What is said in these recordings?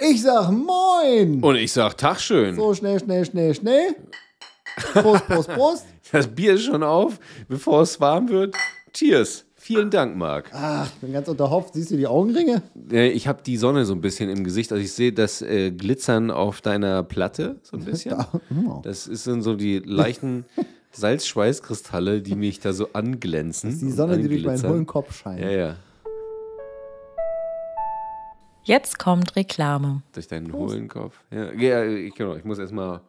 Ich sag Moin. Und ich sag Tag schön. So, schnell, schnell, schnell, schnell. Prost, Prost, Prost. Das Bier ist schon auf, bevor es warm wird. Cheers. Vielen Dank, Marc. Ach, ich bin ganz unterhofft. Siehst du die Augenringe? Ich habe die Sonne so ein bisschen im Gesicht. Also ich sehe das äh, Glitzern auf deiner Platte so ein bisschen. oh. Das ist sind so die leichten Salzschweißkristalle, die mich da so anglänzen. Die und Sonne, die durch meinen hohlen Kopf scheint. Ja, ja. Jetzt kommt Reklame. Durch deinen hohlen Kopf. Ja, ja ich, genau. Ich muss erstmal.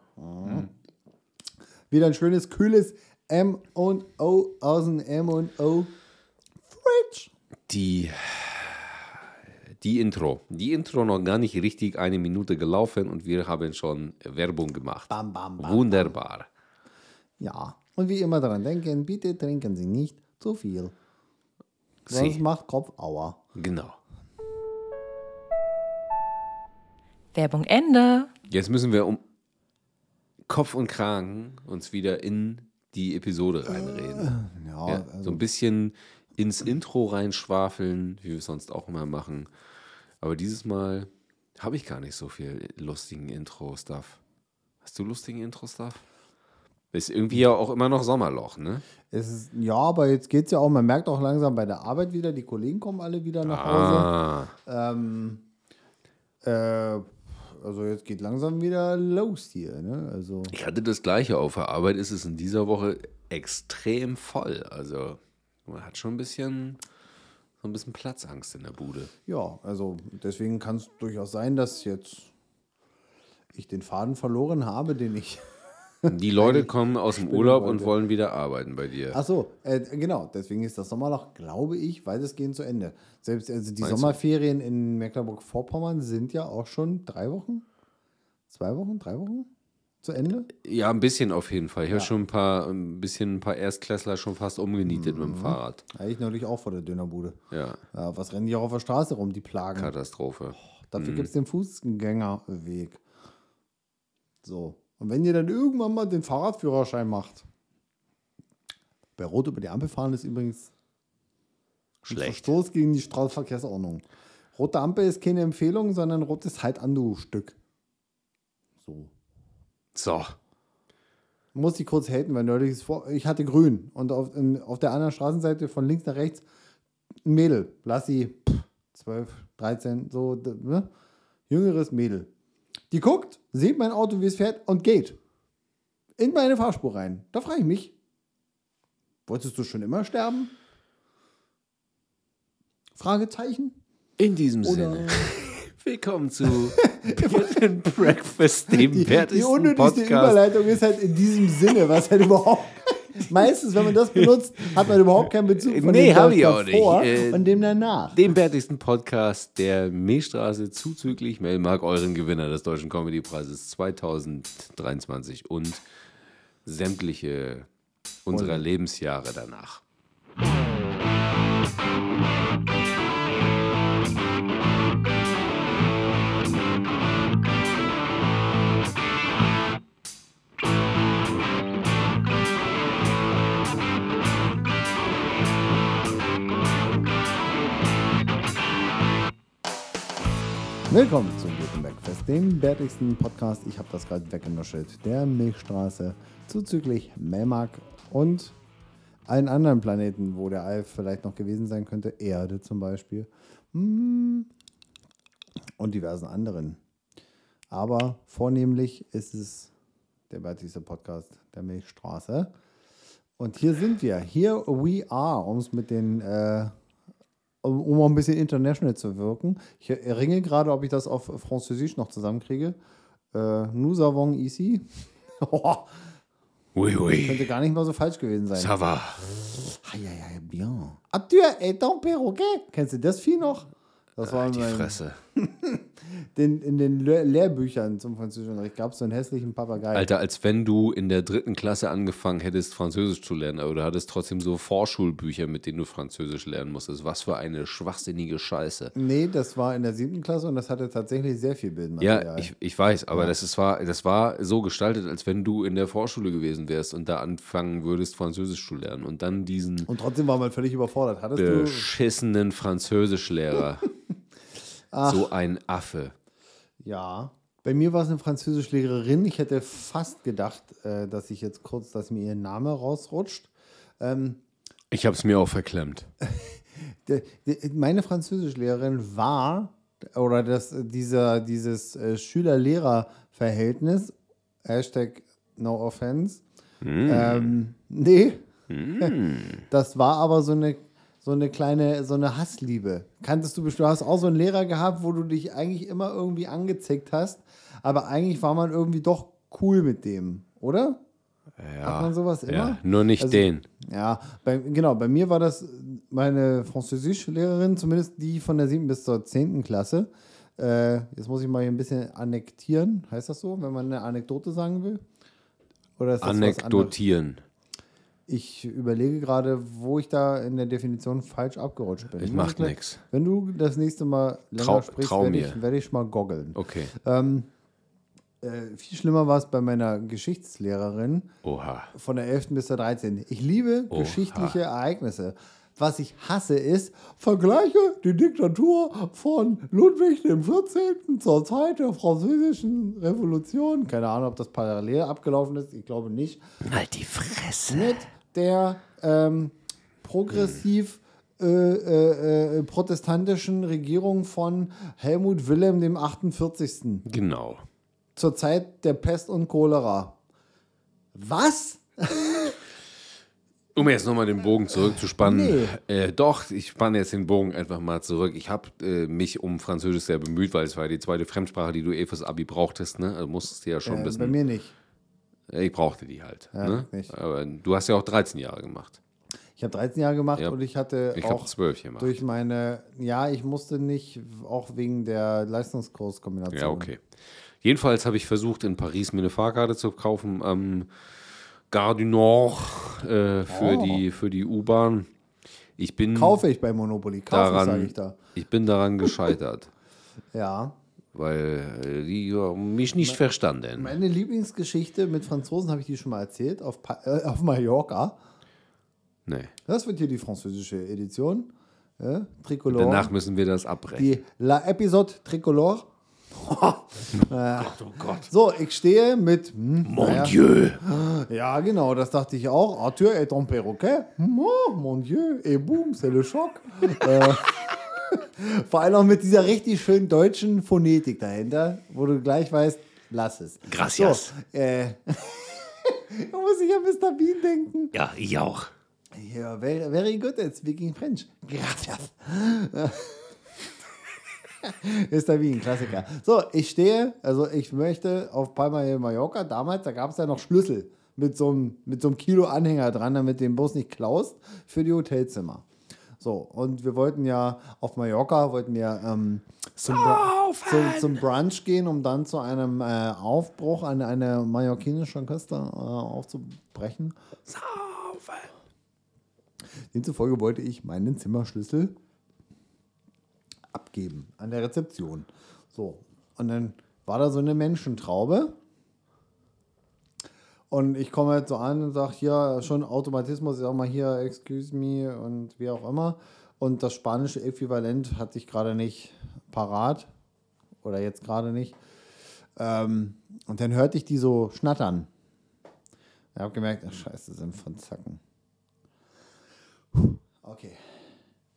Wieder ein schönes, kühles M&O aus dem M&O Fridge. Die, die Intro. Die Intro noch gar nicht richtig eine Minute gelaufen und wir haben schon Werbung gemacht. Bam, bam, bam. Wunderbar. Ja, und wie immer daran denken, bitte trinken Sie nicht zu viel. Sonst Sie. macht Kopf Aua. Genau. Werbung Ende. Jetzt müssen wir um Kopf und Kragen uns wieder in die Episode reinreden. Ja, Ja, so ein bisschen ins Intro reinschwafeln, wie wir es sonst auch immer machen. Aber dieses Mal habe ich gar nicht so viel lustigen Intro-Stuff. Hast du lustigen Intro-Stuff? Ist irgendwie ja auch immer noch Sommerloch, ne? es ist, ja, aber jetzt geht es ja auch, man merkt auch langsam bei der Arbeit wieder, die Kollegen kommen alle wieder nach Hause. Ah, Ähm, äh, also jetzt geht langsam wieder los hier. Ne? Also ich hatte das gleiche auf der Arbeit, ist es in dieser Woche extrem voll. Also man hat schon ein bisschen, so ein bisschen Platzangst in der Bude. ja, also deswegen kann es durchaus sein, dass jetzt ich den Faden verloren habe, den ich. Die Leute kommen aus dem Urlaub und wollen wieder arbeiten bei dir. Ach so, äh, genau. Deswegen ist das Sommerloch, glaube ich, weitestgehend zu Ende. Selbst also die Meinst du? Sommerferien in Mecklenburg-Vorpommern sind ja auch schon drei Wochen, zwei Wochen, drei Wochen zu Ende. Ja, ein bisschen auf jeden Fall. Ich habe schon ein paar, ein bisschen ein paar Erstklässler schon fast umgenietet mit dem Mhm. Fahrrad. Eigentlich neulich auch vor der Dönerbude. Ja, Ja, was rennen die auch auf der Straße rum, die Plagen? Katastrophe. Dafür gibt es den Fußgängerweg. So. Und wenn ihr dann irgendwann mal den Fahrradführerschein macht, bei Rot über die Ampel fahren ist übrigens ein Schlecht. Verstoß gegen die Straßenverkehrsordnung. Rote Ampel ist keine Empfehlung, sondern rotes halt an du Stück. So. So. Muss ich kurz haten, weil neulich ist vor, ich hatte grün und auf, in, auf der anderen Straßenseite von links nach rechts ein Mädel, lass sie pff, 12, 13, so, ne? jüngeres Mädel. Die guckt, sieht mein Auto, wie es fährt und geht in meine Fahrspur rein. Da frage ich mich, wolltest du schon immer sterben? Fragezeichen? In diesem Oder Sinne. Willkommen zu Bed and Breakfast, dem die, die wertesten unnötigste Podcast. Überleitung ist halt in diesem Sinne, was halt überhaupt. Meistens, wenn man das benutzt, hat man überhaupt keinen Bezug von Nee, dem hab ich auch nicht. davor Äh, und dem danach. Dem wertigsten Podcast der Milchstraße zuzüglich Melmark, euren Gewinner des Deutschen Comedypreises 2023 und sämtliche unserer Lebensjahre danach. Willkommen zum Gutenberg-Fest, dem bärtigsten Podcast. Ich habe das gerade weggenuschelt. Der Milchstraße, zuzüglich Melmark und allen anderen Planeten, wo der Alf vielleicht noch gewesen sein könnte. Erde zum Beispiel. Hm. Und diversen anderen. Aber vornehmlich ist es der bärtigste Podcast der Milchstraße. Und hier sind wir. Here we are, um es mit den äh, um, auch ein bisschen international zu wirken. Ich ringe gerade, ob ich das auf Französisch noch zusammenkriege. Äh, nous avons ici. Oh, Oui, oui. könnte gar nicht mal so falsch gewesen sein. Ça va. Aïe, aïe, aïe, bien. Ah, tu es un perroquet. Kennst du das Vieh noch? Das war in, Die meinem, Fresse. Den, in den Lehr Lehrbüchern zum Französischunterricht gab es so einen hässlichen Papagei. Alter, als wenn du in der dritten Klasse angefangen hättest, Französisch zu lernen, aber du hattest trotzdem so Vorschulbücher, mit denen du Französisch lernen musstest. Was für eine schwachsinnige Scheiße. Nee, das war in der siebten Klasse und das hatte tatsächlich sehr viel Bildmaterial. Ja, ich, ich weiß, aber das, ist, war, das war so gestaltet, als wenn du in der Vorschule gewesen wärst und da anfangen würdest, Französisch zu lernen und dann diesen und trotzdem war man völlig überfordert. Hattest beschissenen Französischlehrer. so ein Affe. Ja. Bei mir war es eine Französischlehrerin. Ich hätte fast gedacht, äh, dass ich jetzt kurz, dass mir ihr Name rausrutscht. Ich habe es mir auch verklemmt. Der, der, meine Französischlehrerin war, oder das, dieser, dieses äh, Schüler-Lehrer-Verhältnis, Hashtag no offense, ähm, nee, das war aber so eine, so eine kleine, so eine Hassliebe. Kanntest du bestimmt, du hast auch so einen Lehrer gehabt, wo du dich eigentlich immer irgendwie angezickt hast, aber eigentlich war man irgendwie doch cool mit dem, oder? Hat man sowas immer? Ja, nur nicht Also- den. Ja, bei, genau, bei mir war das meine Französischlehrerin, zumindest die von der 7. bis zur 10. Klasse. Äh, jetzt muss ich mal hier ein bisschen annektieren. Heißt das so, wenn man eine Anekdote sagen will? Oder? Anekdotieren. Ich überlege gerade, wo ich da in der Definition falsch abgerutscht bin. Ich mach nix. Wenn du das nächste Mal länger Trau- sprichst, werde ich, werd ich mal goggeln. Okay. Äh, viel schlimmer war es bei meiner Geschichtslehrerin Oha. von der 11. bis zur 13. Ich liebe Oha. geschichtliche Ereignisse. Was ich hasse ist, vergleiche die Diktatur von Ludwig XIV. zur Zeit der französischen Revolution. Keine Ahnung, ob das parallel abgelaufen ist. Ich glaube nicht. Halt die Fresse. Mit der ähm, progressiv äh, äh, äh, protestantischen Regierung von Helmut Wilhelm dem 48 Genau. zur Zeit der Pest und Cholera. Was? Um jetzt nochmal den Bogen zurückzuspannen. Nee. Äh, doch, ich spanne jetzt den Bogen einfach mal zurück. Ich habe äh, mich um Französisch sehr bemüht, weil es war die zweite Fremdsprache, die du eh fürs Abi brauchtest. Ne? Also musstest du ja schon Äh, wissen. bei mir nicht. Ich brauchte die halt. Ja, ne? Aber du hast ja auch 13 Jahre gemacht. Ich habe 13 Jahre gemacht Ja. und ich hatte Ich auch 12 gemacht. durch meine, ja, ich musste nicht, auch wegen der Leistungskurskombination. Ja, okay. Jedenfalls habe ich versucht, in Paris mir eine Fahrkarte zu kaufen am Gare du Nord äh, für Oh. die, für die U-Bahn. Ich bin, Kaufe ich bei Monopoly. Kaufe, Daran- sage ich da. ich bin daran gescheitert, Ja. Weil äh, die haben mich nicht verstanden. Meine Lieblingsgeschichte mit Franzosen habe ich die schon mal erzählt, auf, Pa- äh, auf Mallorca. Nee. Das wird hier die französische Edition. Ja, Tricolore. Danach müssen wir das abbrechen. die La Episode Tricolore. oh Gott. So, ich stehe mit. Hm, Mon naja, Dieu. Ja, genau, das dachte ich auch. Arthur est un perroquet. Oh, mon Dieu. Et boum, c'est le choc. äh, vor allem auch mit dieser richtig schönen deutschen Phonetik dahinter, wo du gleich weißt, lass es. Gracias. So, äh, da muss ich an Mr. Bean denken. Ja, ich auch. Ja, very, very good at speaking French. Gracias. Mr. Bean, Klassiker. So, ich stehe, also ich möchte auf Palma de Mallorca, damals, da gab es ja noch Schlüssel mit so einem mit so einem Kilo Anhänger dran, damit du den Bus nicht klaust für die Hotelzimmer. So, und wir wollten ja auf Mallorca, wollten wir ähm, zum, Br zum, zum Brunch gehen, um dann zu einem äh, Aufbruch an eine mallorquinische Küste äh, aufzubrechen. Demzufolge wollte ich meinen Zimmerschlüssel abgeben an der Rezeption. So, und dann war da so eine Menschentraube. Und ich komme halt so an und sage, hier schon Automatismus, ich sag mal hier, excuse me und wie auch immer. Und das spanische Äquivalent hatte ich gerade nicht parat. Oder jetzt gerade nicht. Ähm, und dann hörte ich die so schnattern. Ich habe gemerkt, ach scheiße, sind von Zacken. Okay.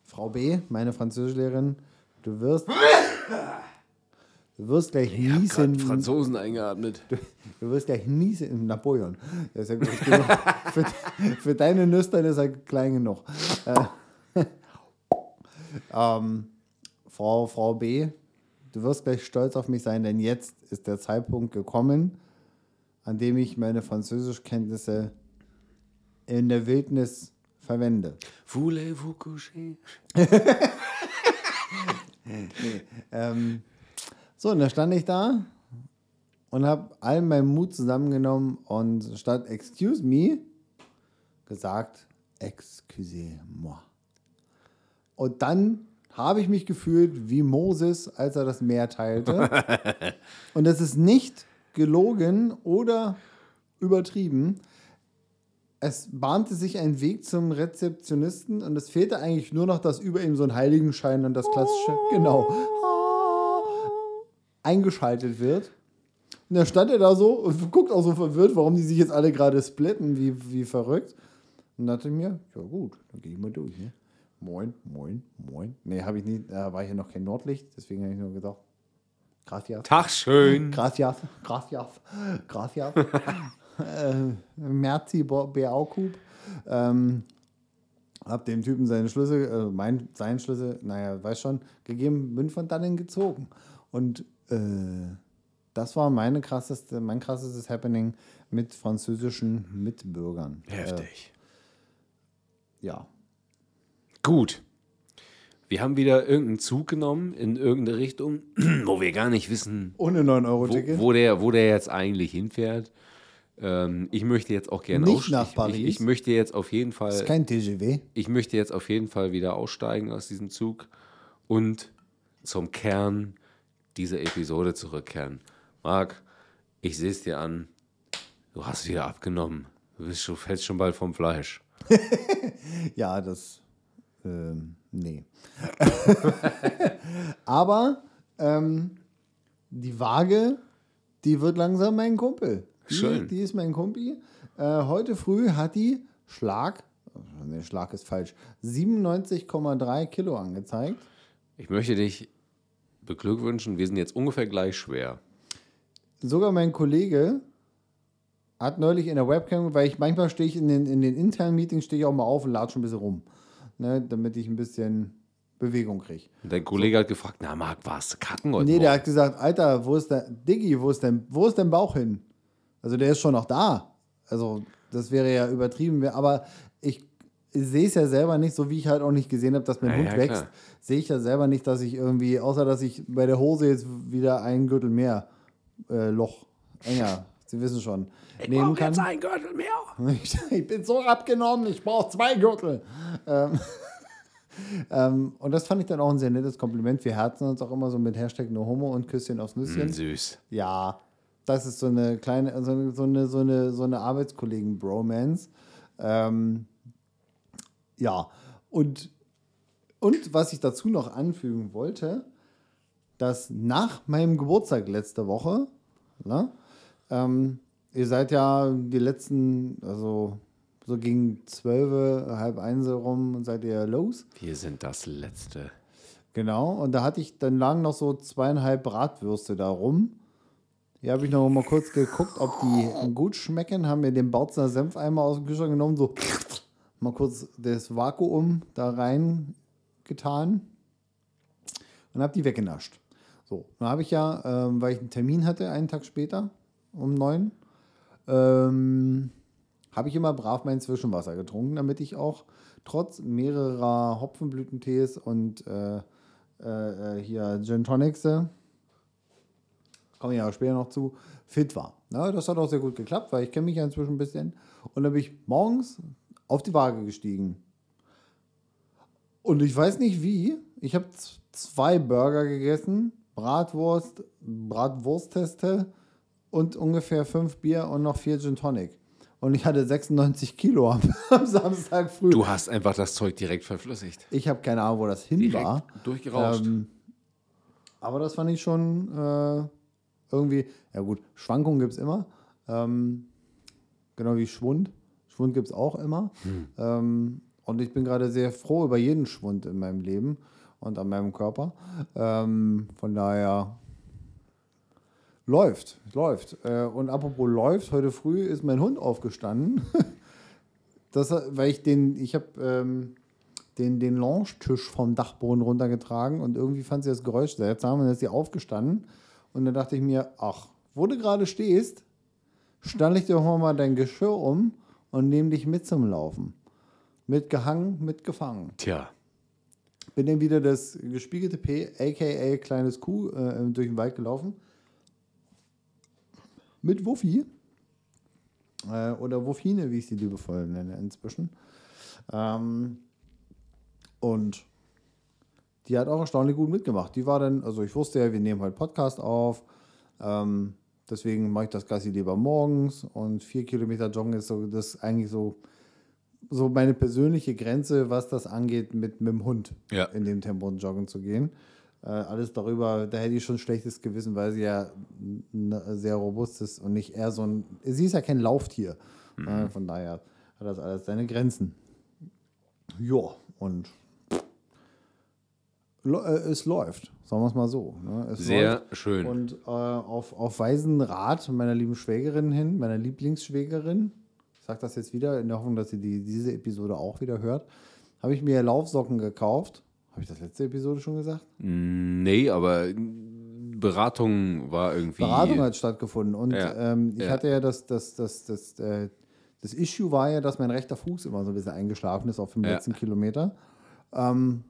Frau B, meine Französischlehrerin, du wirst. Du wirst gleich niesen. Franzosen eingeatmet. Du wirst gleich niesen im Napoleon. Das ist ja für, für deine Nüstern ist er klein genug. Äh, ähm, Frau, Frau B, du wirst gleich stolz auf mich sein, denn jetzt ist der Zeitpunkt gekommen, an dem ich meine Französischkenntnisse in der Wildnis verwende. Voulez-vous coucher? Ähm, so, und da stand ich da und habe all meinen Mut zusammengenommen und statt Excuse me gesagt Excusez-moi. Und dann habe ich mich gefühlt wie Moses, als er das Meer teilte. und das ist nicht gelogen oder übertrieben. Es bahnte sich ein Weg zum Rezeptionisten und es fehlte eigentlich nur noch, dass über ihm so ein Heiligenschein und das klassische, genau. Eingeschaltet wird. Und dann stand er da so und guckt auch so verwirrt, warum die sich jetzt alle gerade splitten, wie, wie verrückt. Und dachte ich mir, ja gut, dann gehe ich mal durch. Ne? Moin, moin, moin. Nee, habe ich nicht, da war hier noch kein Nordlicht, deswegen habe ich nur gedacht, gracias. Tag schön. Gracias, gracias, gracias. äh, Merci, Beaukub. Ähm, hab dem Typen seine Schlüssel, äh, mein, seinen Schlüssel, naja, weiß schon, gegeben, bin von dannen gezogen. Und äh, das war meine krasseste, mein krassestes Happening mit französischen Mitbürgern. Heftig. Äh, ja. Gut. Wir haben wieder irgendeinen Zug genommen in irgendeine Richtung, wo wir gar nicht wissen, Ohne wo, 9-Euro-Ticket. wo, der, wo der jetzt eigentlich hinfährt. Ähm, ich möchte jetzt auch gerne Nicht nach ich- Paris. Ich, ich möchte jetzt auf jeden Das Fall, ist kein TGW. ich möchte jetzt auf jeden Fall wieder aussteigen aus diesem Zug und zum Kern dieser Episode zurückkehren. Marc, ich sehe es dir an. Du hast wieder abgenommen. Du bist schon, fällst schon bald vom Fleisch. Ja, das. Ähm, nee. Aber ähm, die Waage, die wird langsam mein Kumpel. Die, Schön. Die ist mein Kumpel. Äh, heute früh hat die Schlag, nee, Schlag ist falsch, 97,3 Kilo angezeigt. Ich möchte dich beglückwünschen. Wir sind jetzt ungefähr gleich schwer. Sogar mein Kollege hat neulich in der Webcam, weil ich manchmal stehe ich in den, in den internen Meetings, stehe ich auch mal auf und latsche ein bisschen rum, ne, damit ich ein bisschen Bewegung kriege. Dein Kollege hat gefragt, na Marc, warst du kacken heute Nee, der Morgen? hat gesagt, Alter, wo ist der, Diggi, wo ist dein, wo ist dein Bauch hin? Also der ist schon noch da. Also das wäre ja übertrieben, aber ich, sehe es ja selber nicht, so wie ich halt auch nicht gesehen habe, dass mein Ja, Hund ja, wächst, sehe ich ja selber nicht, dass ich irgendwie, außer dass ich bei der Hose jetzt wieder ein Gürtel mehr äh, Loch enger, Sie wissen schon, nehmen kann. ein Gürtel mehr. Ich, ich bin so abgenommen, ich brauche zwei Gürtel. Ähm, ähm, und das fand ich dann auch ein sehr nettes Kompliment. Wir herzen uns auch immer so mit Hashtag No Homo und Küsschen aufs Nüsschen. Süß. Ja, das ist so eine kleine, so eine, so eine, so eine, so eine Arbeitskollegen-Bromance. Ähm, ja, und, und was ich dazu noch anfügen wollte, dass nach meinem Geburtstag letzte Woche, ne, ähm, ihr seid ja die letzten, also so gegen zwölf, halb eins rum, seid ihr los. Wir sind das Letzte. Genau, und da hatte ich, dann lagen noch so zweieinhalb Bratwürste da rum. Hier habe ich noch mal kurz geguckt, ob die gut schmecken. Haben mir den Bautzer Senfeimer aus dem Kühlschrank genommen, so mal kurz das Vakuum da rein getan und habe die weggenascht. So, dann habe ich ja, ähm, weil ich einen Termin hatte, einen Tag später, um neun, ähm, habe ich immer brav mein Zwischenwasser getrunken, damit ich auch trotz mehrerer Hopfenblütentees und äh, äh, äh, hier Gin Tonics, äh, komme ich ja später noch zu, fit war. Na, das hat auch sehr gut geklappt, weil ich kenne mich ja inzwischen ein bisschen. Und dann bin ich morgens auf die Waage gestiegen. Und ich weiß nicht wie, ich habe zwei Burger gegessen, Bratwurst, Bratwurstteste und ungefähr fünf Bier und noch vier Gin Tonic. Und ich hatte 96 Kilo am, am Samstag früh. Du hast einfach das Zeug direkt verflüssigt. Ich habe keine Ahnung, wo das hin Direkt war. durchgerauscht. Ähm, aber das fand ich schon äh, irgendwie, ja gut, Schwankungen gibt es immer. Ähm, genau wie Schwund. Schwund gibt es auch immer. Ähm, und ich bin gerade sehr froh über jeden Schwund in meinem Leben und an meinem Körper. Ähm, von daher läuft, läuft. Äh, und apropos läuft, heute früh ist mein Hund aufgestanden. das, weil ich den, ich habe ähm, den, den Lounge-Tisch vom Dachboden runtergetragen und irgendwie fand sie das Geräusch seltsam und dann ist sie aufgestanden. Und dann dachte ich mir, ach, wo du gerade stehst, stelle ich dir doch mal dein Geschirr um und nehme dich mit zum Laufen. Mitgehangen, mitgefangen. Tja, Bin dann wieder das gespiegelte P, aka kleines Kuh, äh, durch den Wald gelaufen. Mit Wuffi. Äh, oder Wuffine, wie ich sie liebevoll nenne inzwischen. Ähm, und die hat auch erstaunlich gut mitgemacht. Die war dann, also ich wusste ja, wir nehmen heute Podcast auf. Ähm, deswegen mache ich das Gassi lieber morgens. Und vier Kilometer Joggen ist so, das ist eigentlich so, so meine persönliche Grenze, was das angeht, mit, mit dem Hund Ja. in dem Tempo joggen zu gehen. Äh, alles darüber, da hätte ich schon schlechtes Gewissen, weil sie ja sehr robust ist und nicht eher so ein. Sie ist ja kein Lauftier. Äh, von daher hat das alles seine Grenzen. Ja, und es läuft, sagen wir es mal so. Ne? Es Sehr läuft. schön. Und äh, auf, auf weisen Rat meiner lieben Schwägerin hin, meiner Lieblingsschwägerin, ich sage das jetzt wieder in der Hoffnung, dass sie die, diese Episode auch wieder hört, habe ich mir Laufsocken gekauft. Habe ich das letzte Episode schon gesagt? Nee, aber Beratung war irgendwie. Beratung hat stattgefunden. Und Ja, ähm, ich ja. hatte ja das, das, das, das, äh, das Issue war ja, dass mein rechter Fuß immer so ein bisschen eingeschlafen ist auf dem Ja. letzten Kilometer. Ähm,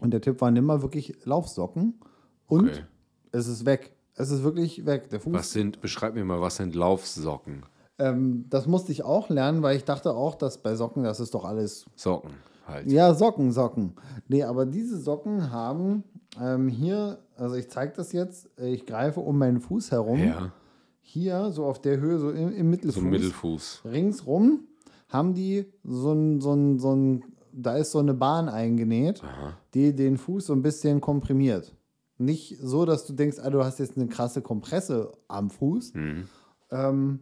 und der Tipp war, nimm mal wirklich Laufsocken und Okay. es ist weg. Es ist wirklich weg. Der Fuß Was sind, beschreib mir mal, was sind Laufsocken? Ähm, das musste ich auch lernen, weil ich dachte auch, dass bei Socken, das ist doch alles. Socken halt. Ja, Socken, Socken. Nee, aber diese Socken haben ähm, hier, also ich zeige das jetzt, ich greife um meinen Fuß herum. Ja, Hier, so auf der Höhe, so im, im Mittelfuß. so ein Mittelfuß. Ringsrum haben die so ein, so ein, so ein, da ist so eine Bahn eingenäht, die den Fuß so ein bisschen komprimiert. Nicht so, dass du denkst, ah, du hast jetzt eine krasse Kompresse am Fuß. Ähm,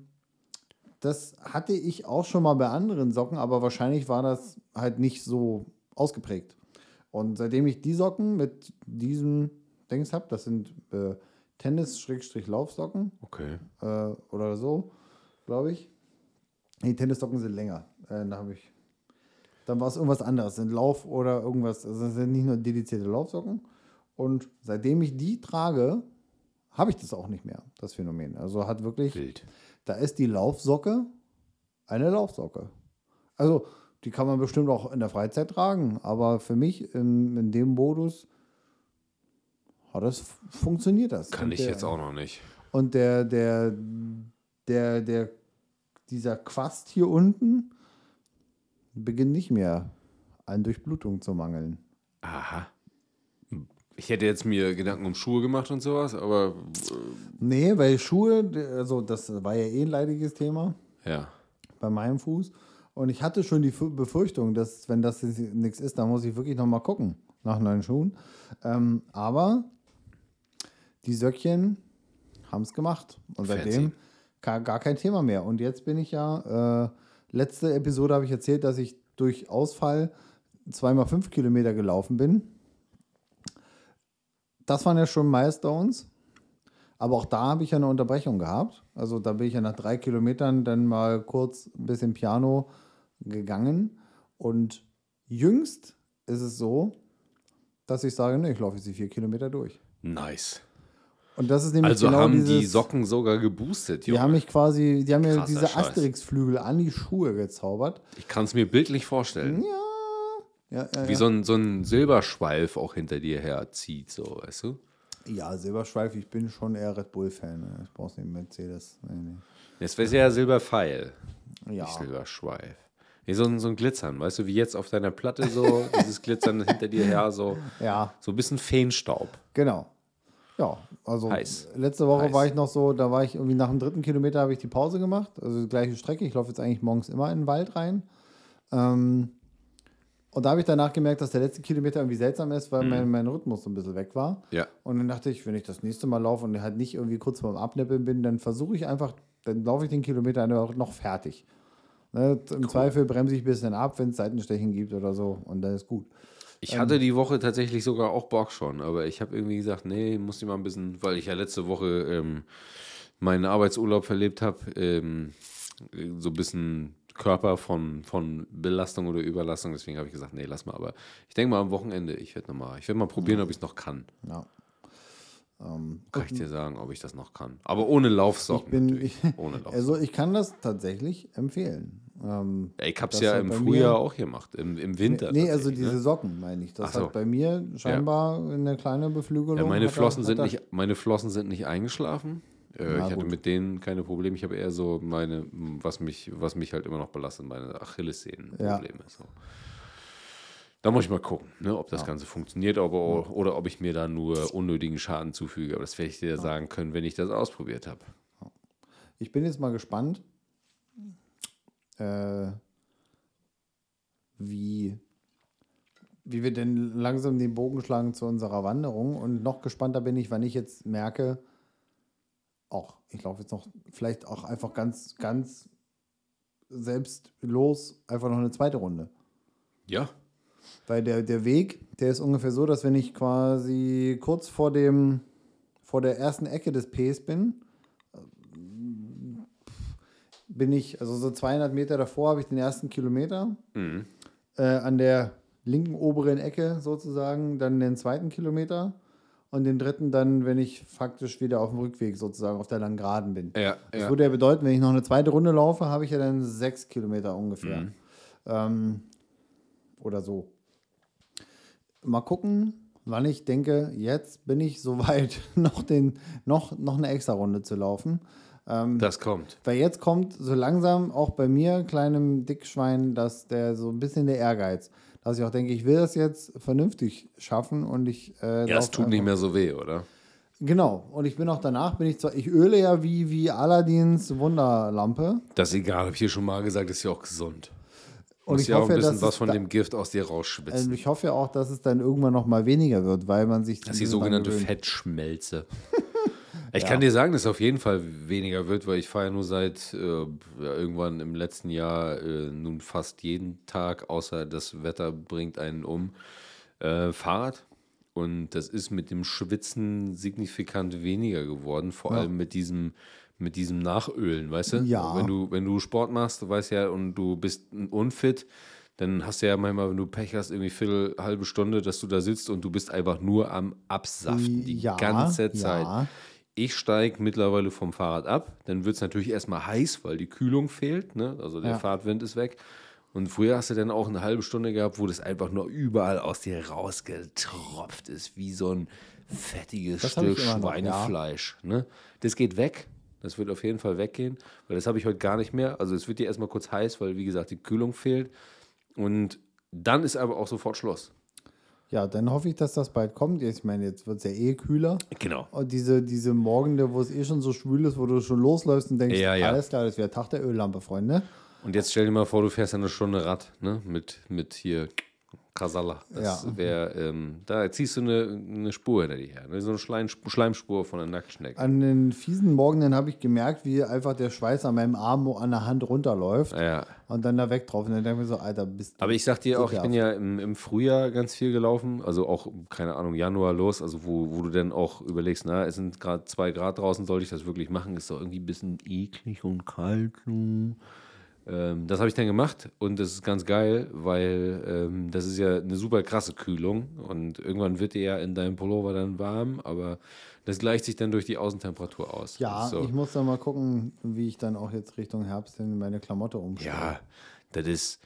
das hatte ich auch schon mal bei anderen Socken, aber wahrscheinlich war das halt nicht so ausgeprägt. Und seitdem ich die Socken mit diesem Dings habe, das sind äh, Tennis-Laufsocken, Okay. äh, oder so, glaube ich. Die Tennissocken sind länger. Äh, da habe ich. Dann war es irgendwas anderes, sind Lauf oder irgendwas. Also es sind nicht nur dedizierte Laufsocken. Und seitdem ich die trage, habe ich das auch nicht mehr, das Phänomen. Also hat wirklich, Bild. da ist die Laufsocke eine Laufsocke. Also die kann man bestimmt auch in der Freizeit tragen, aber für mich in, in dem Modus hat das funktioniert das. Kann Und ich der- jetzt auch noch nicht. und der, der, der, der, dieser Quast hier unten beginnt nicht mehr an Durchblutung zu mangeln. Aha. Ich hätte jetzt mir Gedanken um Schuhe gemacht und sowas, aber Nee, weil Schuhe, also das war ja eh ein leidiges Thema äh, ja. bei meinem Fuß. Und ich hatte schon die Befürchtung, dass, wenn das nichts ist, dann muss ich wirklich nochmal gucken nach neuen Schuhen. Ähm, aber die Söckchen haben es gemacht. Und seitdem gar, gar kein Thema mehr. Und jetzt bin ich ja, äh, letzte Episode habe ich erzählt, dass ich durch Ausfall zweimal fünf Kilometer gelaufen bin. Das waren ja schon Milestones. Aber auch da habe ich ja eine Unterbrechung gehabt. Also da bin ich ja nach drei Kilometern dann mal kurz ein bisschen Piano gegangen. Und jüngst ist es so, dass ich sage, ne, ich laufe jetzt die vier Kilometer durch. Nice. Und das ist nämlich Also genau haben dieses, die Socken sogar geboostet, Die Junge. haben mich quasi, die haben mir Krasser diese. Asterix-Flügel an die Schuhe gezaubert. Ich kann es mir bildlich vorstellen. Ja, ja, Wie ja. so ein, so ein Silberschweif auch hinter dir herzieht, so, weißt du? ja Silberschweif, ich bin schon eher Red Bull-Fan. Ne? Ich brauche nicht Mercedes. Nee, nee. Das wäre ja Silberpfeil, Ja. nicht Silberschweif. Nee, so ein, so ein Glitzern, weißt du, wie jetzt auf deiner Platte so, dieses Glitzern hinter dir her, so, ja, so ein bisschen Feenstaub. genau. Ja, also Heiß. letzte Woche Heiß. war ich noch so, da war ich irgendwie nach dem dritten Kilometer habe ich die Pause gemacht. Also die gleiche Strecke. Ich laufe jetzt eigentlich morgens immer in den Wald rein. Ähm, und da habe ich danach gemerkt, dass der letzte Kilometer irgendwie seltsam ist, weil mein, mein Rhythmus so ein bisschen weg war. Ja. Und dann dachte ich, wenn ich das nächste Mal laufe und halt nicht irgendwie kurz vorm Abnippeln bin, dann versuche ich einfach, dann laufe ich den Kilometer einfach noch fertig. Ne, Im Zweifel bremse ich ein bisschen ab, wenn es Seitenstechen gibt oder so und dann ist gut. Ich hatte die Woche tatsächlich sogar auch Bock schon, aber ich habe irgendwie gesagt, nee, muss ich mal ein bisschen, weil ich ja letzte Woche ähm, meinen Arbeitsurlaub verlebt habe, ähm, so ein bisschen Körper von, von Belastung oder Überlastung, deswegen habe ich gesagt, nee, lass mal, aber ich denke mal am Wochenende, ich werde mal, ich werde mal probieren, ob ich es noch kann. Ja. Kann ich dir sagen, ob ich das noch kann. Aber ohne Laufsocken. Ich bin, ich, ohne Laufsocken. also ich kann das tatsächlich empfehlen. Ähm, Ja, ich habe es ja im Frühjahr mir- auch gemacht, im, im Winter. nee, also diese ne? Socken meine ich. Das so. hat bei mir scheinbar eine kleine Beflügelung. Ja, meine er- Flossen, hat sind er- nicht, meine Flossen sind nicht eingeschlafen. Äh, ich hatte gut. mit denen keine Probleme. Ich habe eher so meine, was mich, was mich halt immer noch belastet, meine Achillessehnen-Probleme. So. Da muss ich mal gucken, ne, ob das Ganze funktioniert aber, oder ob ich mir da nur unnötigen Schaden zufüge. Aber das werde ich dir sagen können, wenn ich das ausprobiert habe. Ich bin jetzt mal gespannt, äh, wie wie wir denn langsam den Bogen schlagen zu unserer Wanderung. Und noch gespannter bin ich, wann ich jetzt merke, auch, ich laufe jetzt noch vielleicht auch einfach ganz, ganz selbstlos einfach noch eine zweite Runde. Ja. Weil der, der Weg, der ist ungefähr so, dass wenn ich quasi kurz vor dem, vor der ersten Ecke des Ps bin, bin ich, also so 200 Meter davor habe ich den ersten Kilometer. Äh, an der linken oberen Ecke sozusagen dann den zweiten Kilometer und den dritten dann, wenn ich faktisch wieder auf dem Rückweg sozusagen auf der langen Geraden bin. Ja, Das ja. würde ja bedeuten, wenn ich noch eine zweite Runde laufe, habe ich ja dann sechs Kilometer ungefähr. Ähm, oder so. Mal gucken, wann ich denke, jetzt bin ich soweit, noch, den, noch, noch eine extra Runde zu laufen. Das kommt. Weil jetzt kommt so langsam auch bei mir, kleinem Dickschwein, dass der so ein bisschen der Ehrgeiz, dass ich auch denke, ich will das jetzt vernünftig schaffen und ich. Äh, Ja, es tut nicht mehr so weh, oder? Genau. Und ich bin auch danach, bin ich zwar, ich öle ja wie, wie Aladins Wunderlampe. Das ist egal, habe ich hier schon mal gesagt, ist ja auch gesund. Und Muss ich ja auch hoffe, ein bisschen dass was von dem Gift aus dir rausschwitzen. ich hoffe ja auch, dass es dann irgendwann noch mal weniger wird, weil man sich. Das ist die sogenannte Fettschmelze. Ich kann dir sagen, dass es auf jeden Fall weniger wird, weil ich fahre ja nur seit äh, ja, irgendwann im letzten Jahr äh, nun fast jeden Tag, außer das Wetter bringt einen um, äh, Fahrrad. Und das ist mit dem Schwitzen signifikant weniger geworden, vor allem mit diesem, mit diesem Nachölen, weißt du? Ja. Wenn du, wenn du Sport machst, du weißt ja, und du bist unfit, dann hast du ja manchmal, wenn du Pech hast, irgendwie viertel, halbe Stunde, dass du da sitzt und du bist einfach nur am Absaften die Ja, ganze Zeit. ja. Ich steige mittlerweile vom Fahrrad ab, dann wird es natürlich erstmal heiß, weil die Kühlung fehlt, ne? also der Ja. Fahrtwind ist weg. Und früher hast du dann auch eine halbe Stunde gehabt, wo das einfach nur überall aus dir rausgetropft ist, wie so ein fettiges Das Stück immer noch, Schweinefleisch. Ne? Das geht weg. Das wird auf jeden Fall weggehen, weil das habe ich heute gar nicht mehr. Also es wird dir erstmal kurz heiß, weil wie gesagt die Kühlung fehlt. Und dann ist aber auch sofort Schluss. Ja, dann hoffe ich, dass das bald kommt. Ich meine, jetzt wird es ja eh kühler. Genau. Und diese, diese Morgende, wo es eh schon so schwül ist, wo du schon losläufst und denkst, Ja, ja. alles klar, das wäre Tag der Öllampe, Freunde. Und jetzt stell dir mal vor, du fährst eine Stunde Rad, ne? Mit, mit hier Kasala. Das Ja. wäre, ähm, da ziehst du eine, eine Spur hinter dir her. Ne? So eine Schleim, Schleimspur von einer Nacktschnecke. An den fiesen Morgenen habe ich gemerkt, wie einfach der Schweiß an meinem Arm an der Hand runterläuft Ja. und dann da weg drauf. Und dann denke ich mir so, Alter, bist du. Aber ich sag dir auch, ich bin ja im, im Frühjahr ganz viel gelaufen, also auch, keine Ahnung, Januar los, also wo, wo du dann auch überlegst, na, es sind gerade zwei Grad draußen, sollte ich das wirklich machen? Ist doch irgendwie ein bisschen eklig und kalt. hm. Ähm, das habe ich dann gemacht und das ist ganz geil, weil ähm, das ist ja eine super krasse Kühlung und irgendwann wird dir ja in deinem Pullover dann warm, aber das gleicht sich dann durch die Außentemperatur aus. ja, so. ich muss dann mal gucken, wie ich dann auch jetzt Richtung Herbst in meine Klamotte umstelle. Ja, das ist,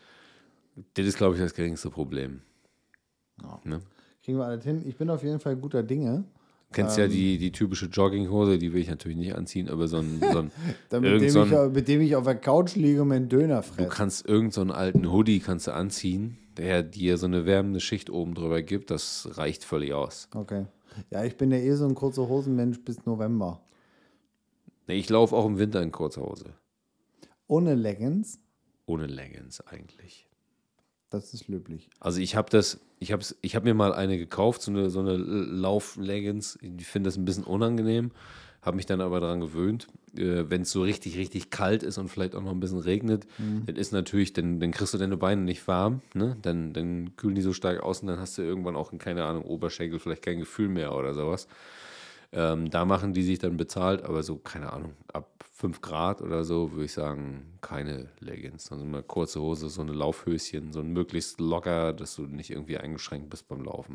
das ist, glaube ich, das geringste Problem. Ne? Kriegen wir alles hin. Ich bin auf jeden Fall guter Dinge. Kennst Ähm. ja die, die typische Jogginghose, die will ich natürlich nicht anziehen, aber so ein, so ein Dann mit, dem so ich, ein, mit dem ich auf der Couch liege und meinen Döner du fresse. kannst irgendeinen so einen alten Hoodie kannst du anziehen, der dir so eine wärmende Schicht oben drüber gibt, das reicht völlig aus. Okay. Ja, ich bin ja eh so ein kurzer Hosenmensch bis November. Nee, ich laufe auch im Winter in kurzer Hose. Ohne Leggings, Ohne Leggings eigentlich. Das ist löblich. Also ich habe das, ich habe ich hab mir mal eine gekauft, so eine, so eine Lauf-Leggings. Ich finde das ein bisschen unangenehm, habe mich dann aber daran gewöhnt. Äh, Wenn es so richtig, richtig kalt ist und vielleicht auch noch ein bisschen regnet, dann ist natürlich, dann, dann kriegst du deine Beine nicht warm, ne? Dann, dann kühlen die so stark aus und dann hast du irgendwann auch, keine Ahnung, Oberschenkel, vielleicht kein Gefühl mehr oder sowas. Ähm, da machen die sich dann bezahlt, aber so, keine Ahnung, ab 5 Grad oder so würde ich sagen, keine Leggings. Also mal kurze Hose, so eine Laufhöschen, so ein möglichst locker, dass du nicht irgendwie eingeschränkt bist beim Laufen.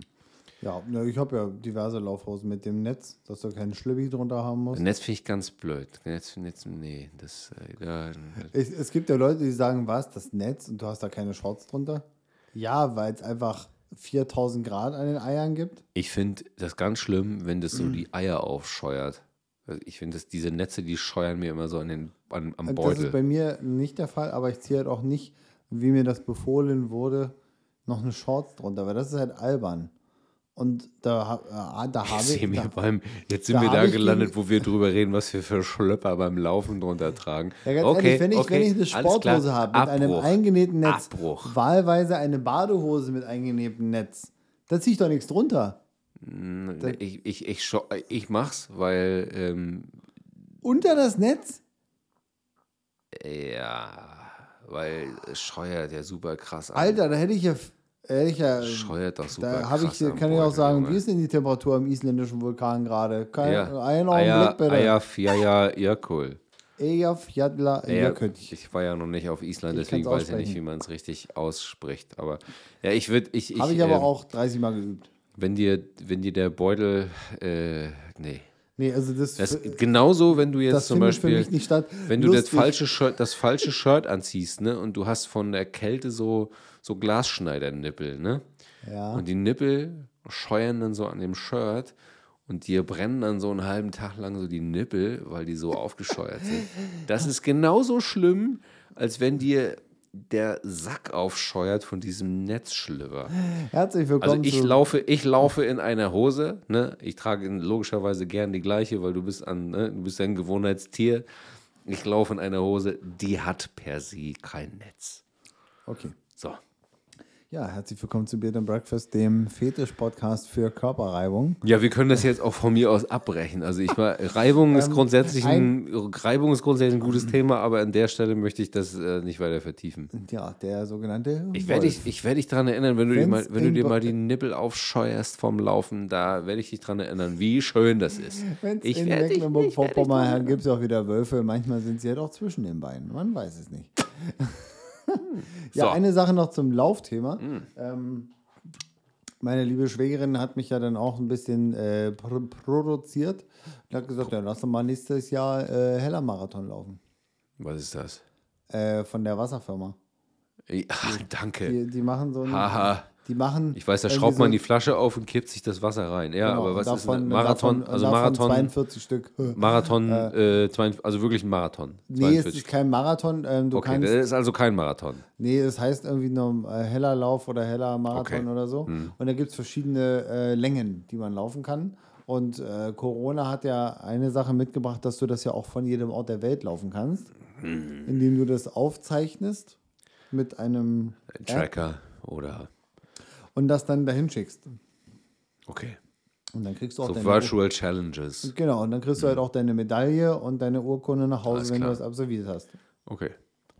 Ja, ich habe ja diverse Laufhosen mit dem Netz, dass du keinen Schlibbi drunter haben musst. Netz finde ich ganz blöd. Netz, Netz, nee, das, äh, ja, Es, es gibt ja Leute, die sagen, was, das Netz und du hast da keine Shorts drunter. Ja, weil es einfach 4000 Grad an den Eiern gibt. Ich finde das ganz schlimm, wenn das so die Eier aufscheuert. Also ich finde, dass diese Netze, die scheuern mir immer so an den, an, am Und Das ist Beutel. bei mir nicht der Fall, aber ich ziehe halt auch nicht, wie mir das befohlen wurde, noch eine Shorts drunter, weil das ist halt albern. Und da, äh, da habe Ich ich. Da, beim, jetzt sind da wir da ich gelandet, wo wir drüber reden, was wir für Schlöpper beim Laufen drunter tragen. ja, ganz okay, ehrlich, wenn ich, okay, wenn ich eine Sporthose habe mit einem Abbruch. eingenähten Netz, Abbruch. wahlweise eine Badehose mit eingenähtem Netz, da ziehe ich doch nichts drunter. Ich, ich, ich, scho- ich mach's, weil, ähm, Unter das Netz? ja, weil es scheuert ja super krass an. Alter, da hätte ich ja. Ja Scheuert doch super da habe ich, kann ich auch sagen, Junge. wie ist denn die Temperatur am isländischen Vulkan gerade? Kein, Ja. Einen Augenblick bitte. Eier, ja, ja, ja, cool. Eyjaf Jadla Ja, ich war ja noch nicht auf Island, Ich deswegen weiß ich nicht, aussprechen. wie man es richtig ausspricht. Aber ja, ich würde, ich, ich, Habe ich aber ähm, auch 30 Mal geübt. wenn dir, wenn dir der Beutel, äh, nee. Nee, also das, Das, genauso, wenn du jetzt zum Beispiel, nicht wenn du das falsche, Shirt, das falsche Shirt anziehst, ne, und du hast von der Kälte so, so Glasschneidernippel, ne? Ja. Und die Nippel scheuern dann so an dem Shirt und dir brennen dann so einen halben Tag lang so die Nippel, weil die so aufgescheuert sind. Das ist genauso schlimm, als wenn dir der Sack aufscheuert von diesem Netzschlipper. Herzlich Also willkommen ich zu laufe, ich laufe in einer Hose, ne? Ich trage logischerweise gern die gleiche, weil du bist an, ne? du bist ein Gewohnheitstier. Ich laufe in einer Hose, die hat per se kein Netz. Okay. So. Ja, herzlich willkommen zu Beard and Breakfast, dem Fetisch-Podcast für Körperreibung. Ja, wir können das jetzt auch von mir aus abbrechen. Also ich war, Reibung ist Ähm, grundsätzlich ein, Reibung ist grundsätzlich ein gutes Thema, aber an der Stelle möchte ich das äh, nicht weiter vertiefen. Ja, der sogenannte Ich werde dich, ich werde dich daran erinnern, wenn du, dir mal, wenn du dir mal die Nippel aufscheuerst vom Laufen, da werde ich dich daran erinnern, wie schön das ist. Wenn es Ich in Mecklenburg-Vorpommern gibt es auch wieder Wölfe. Manchmal sind sie ja doch zwischen den Beinen. Man weiß es nicht. ja, So. Eine Sache noch zum Laufthema. Ähm, meine liebe Schwägerin hat mich ja dann auch ein bisschen äh, pr produziert und hat gesagt, ja, lass doch mal nächstes Jahr äh, Heller Marathon laufen. Was ist das? Äh, von der Wasserfirma. Ja, danke. Die, die machen so ein, Haha. Die machen Ich weiß, da schraubt man so- die Flasche auf und kippt sich das Wasser rein. Ja, genau, aber was und ist davon, ein Marathon? davon, also davon Marathon, 42 Stück. Marathon, äh, 42, also wirklich ein Marathon. Nee, es ist kein Marathon. Ähm, du okay, kannst, das ist also kein Marathon. Nee, es heißt irgendwie nur äh, heller Lauf oder heller Marathon Okay. Hm. oder so. Und da gibt es verschiedene äh, Längen, die man laufen kann. Und äh, Corona hat ja eine Sache mitgebracht, dass du das ja auch von jedem Ort der Welt laufen kannst, Hm. indem du das aufzeichnest mit einem App Tracker oder und das dann dahin schickst. okay. Und dann kriegst du auch So deine Virtual Challenges. Genau, und dann kriegst du halt auch deine Medaille und deine Urkunde nach Hause, Alles wenn du das absolviert hast. Okay.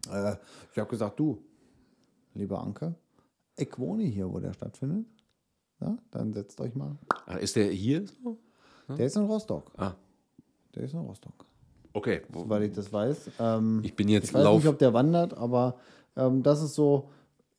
Äh, ich habe gesagt, du, lieber Anke, ich wohne hier, wo der stattfindet. Ja, dann setzt euch mal. Ah, ist der hier so? Der ist in Rostock. Ah, Der ist in Rostock, okay. Weil ich das weiß. Ähm, Ich bin jetzt ich weiß Lauf. nicht, ob der wandert, aber ähm, das ist so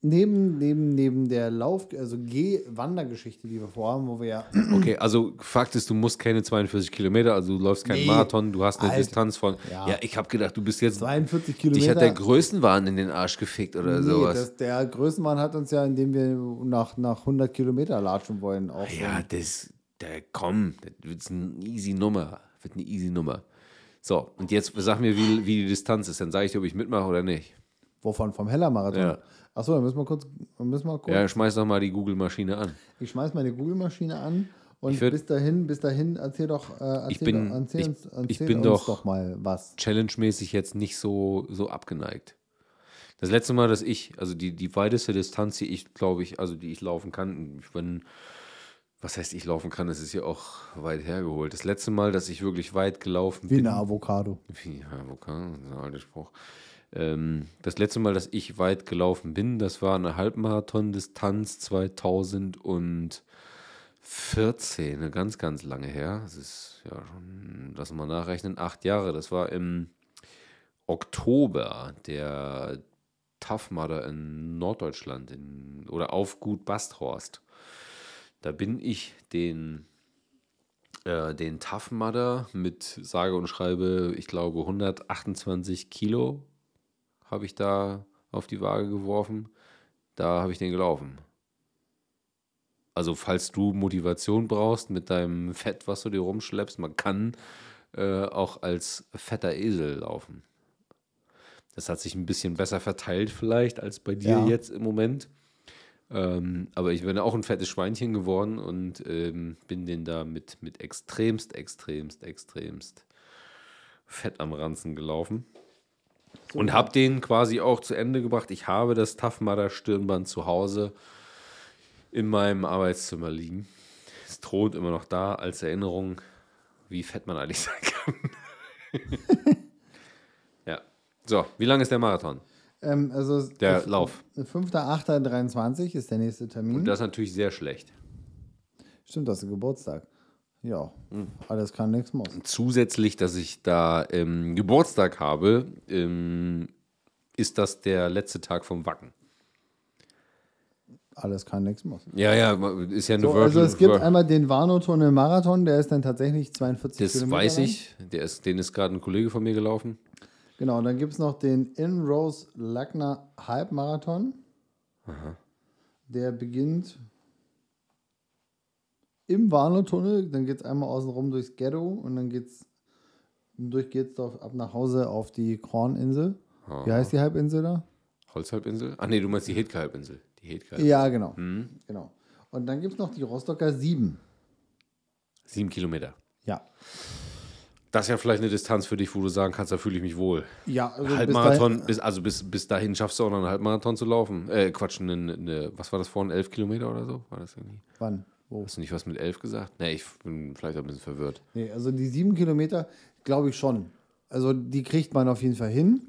neben, neben, neben der Lauf-, also Geh-Wandergeschichte, die wir vorhaben, wo wir ja Okay, also Fakt ist, du musst keine 42 Kilometer, also du läufst keinen Nee. Marathon, du hast eine Alter. Distanz von. Ja, Ja. ich habe gedacht, du bist jetzt. 42 Dich hat Kilometer. der Größenwahn in den Arsch gefickt oder nee, sowas. das, der Größenwahn hat uns ja, indem wir nach, nach 100 Kilometer latschen wollen, auch so Ja, das, der komm, das wird eine easy Nummer. Wird eine easy Nummer. So, und jetzt sag mir, wie, wie die Distanz ist. Dann sage ich dir, ob ich mitmache oder nicht. Wovon? Vom Heller-Marathon? Ja. Achso, dann müssen wir kurz, müssen wir kurz Ja, schmeiß doch mal die Google-Maschine an. Ich schmeiß meine Google-Maschine an und würd- bis dahin, bis dahin, erzähl doch, äh, erzähl, Ich bin- doch, erzähl, ich- uns, erzähl ich bin uns doch- doch mal was. Challenge-mäßig jetzt nicht so, so abgeneigt. Das letzte Mal, dass ich, also die, die weiteste Distanz, die ich, glaube ich, also die ich laufen kann, ich bin, was heißt ich laufen kann, das ist ja auch weit hergeholt. Das letzte Mal, dass ich wirklich weit gelaufen Wie bin. eine Avocado. Wie, wo kann, das ist ein alter Spruch. Ähm, das letzte Mal, dass ich weit gelaufen bin, das war eine Halbmarathon-Distanz 2014, eine ganz, ganz lange her. Das ist ja schon, lass mal nachrechnen, acht Jahre. Das war im Oktober der Tough Mudder in Norddeutschland in, oder auf Gut Basthorst. Da bin ich den äh, den Tough Mudder mit sage und schreibe, ich glaube 128 Kilo habe ich da auf die Waage geworfen. Da habe ich den gelaufen. Also falls du Motivation brauchst mit deinem Fett, was du dir rumschleppst, man kann äh, auch als fetter Esel laufen. Das hat sich ein bisschen besser verteilt vielleicht als bei dir Ja. jetzt im Moment. Ähm, aber ich bin auch ein fettes Schweinchen geworden und ähm, bin den da mit, mit extremst, extremst, extremst Fett am Ranzen gelaufen. Und habe den quasi auch zu Ende gebracht. Ich habe das Tough Mudder Stirnband zu Hause in meinem Arbeitszimmer liegen. Es thront immer noch da als Erinnerung, wie fett man eigentlich sein kann. ja. So, wie lang ist der Marathon? Ähm, also Der Lauf. 5.8.23 ist der nächste Termin. Und das ist natürlich sehr schlecht. Stimmt, das ist Geburtstag. Ja, Hm. alles kann, nichts muss. Zusätzlich, dass ich da ähm, Geburtstag habe, ähm, ist das der letzte Tag vom Wacken. Alles kann, nichts muss. Ja, ja, ist ja eine So, Virgin- also es gibt einmal den Warnow-Tunnel Marathon, der ist dann tatsächlich 42 Das Kilometer weiß lang. ich. Der ist, den ist gerade ein Kollege von mir gelaufen. Genau, und dann gibt es noch den In-Rose Lackner Halbmarathon. Der beginnt im Warnow-Tunnel, dann geht es einmal außenrum durchs Ghetto und dann geht's durch geht's doch ab nach Hause auf die Korninsel. Wie heißt die Halbinsel da? Holzhalbinsel? Ach nee, du meinst die Hedke-Halbinsel. Die Hedke. Ja, genau. Mhm. genau. Und dann gibt es noch die Rostocker 7. Sieben Kilometer. Ja. Das ist ja vielleicht eine Distanz für dich, wo du sagen kannst, da fühle ich mich wohl. Ja, also bis Halbmarathon, dahin- bis, also bis, bis dahin schaffst du auch noch einen Halbmarathon zu laufen. Äh, Quatsch, eine, eine, was war das vorhin? Elf Kilometer oder so? War das irgendwie? Wann? Wo? Hast du nicht was mit elf gesagt? Nee, ich bin vielleicht auch ein bisschen verwirrt. Nee, also die sieben Kilometer glaube ich schon. Also die kriegt man auf jeden Fall hin.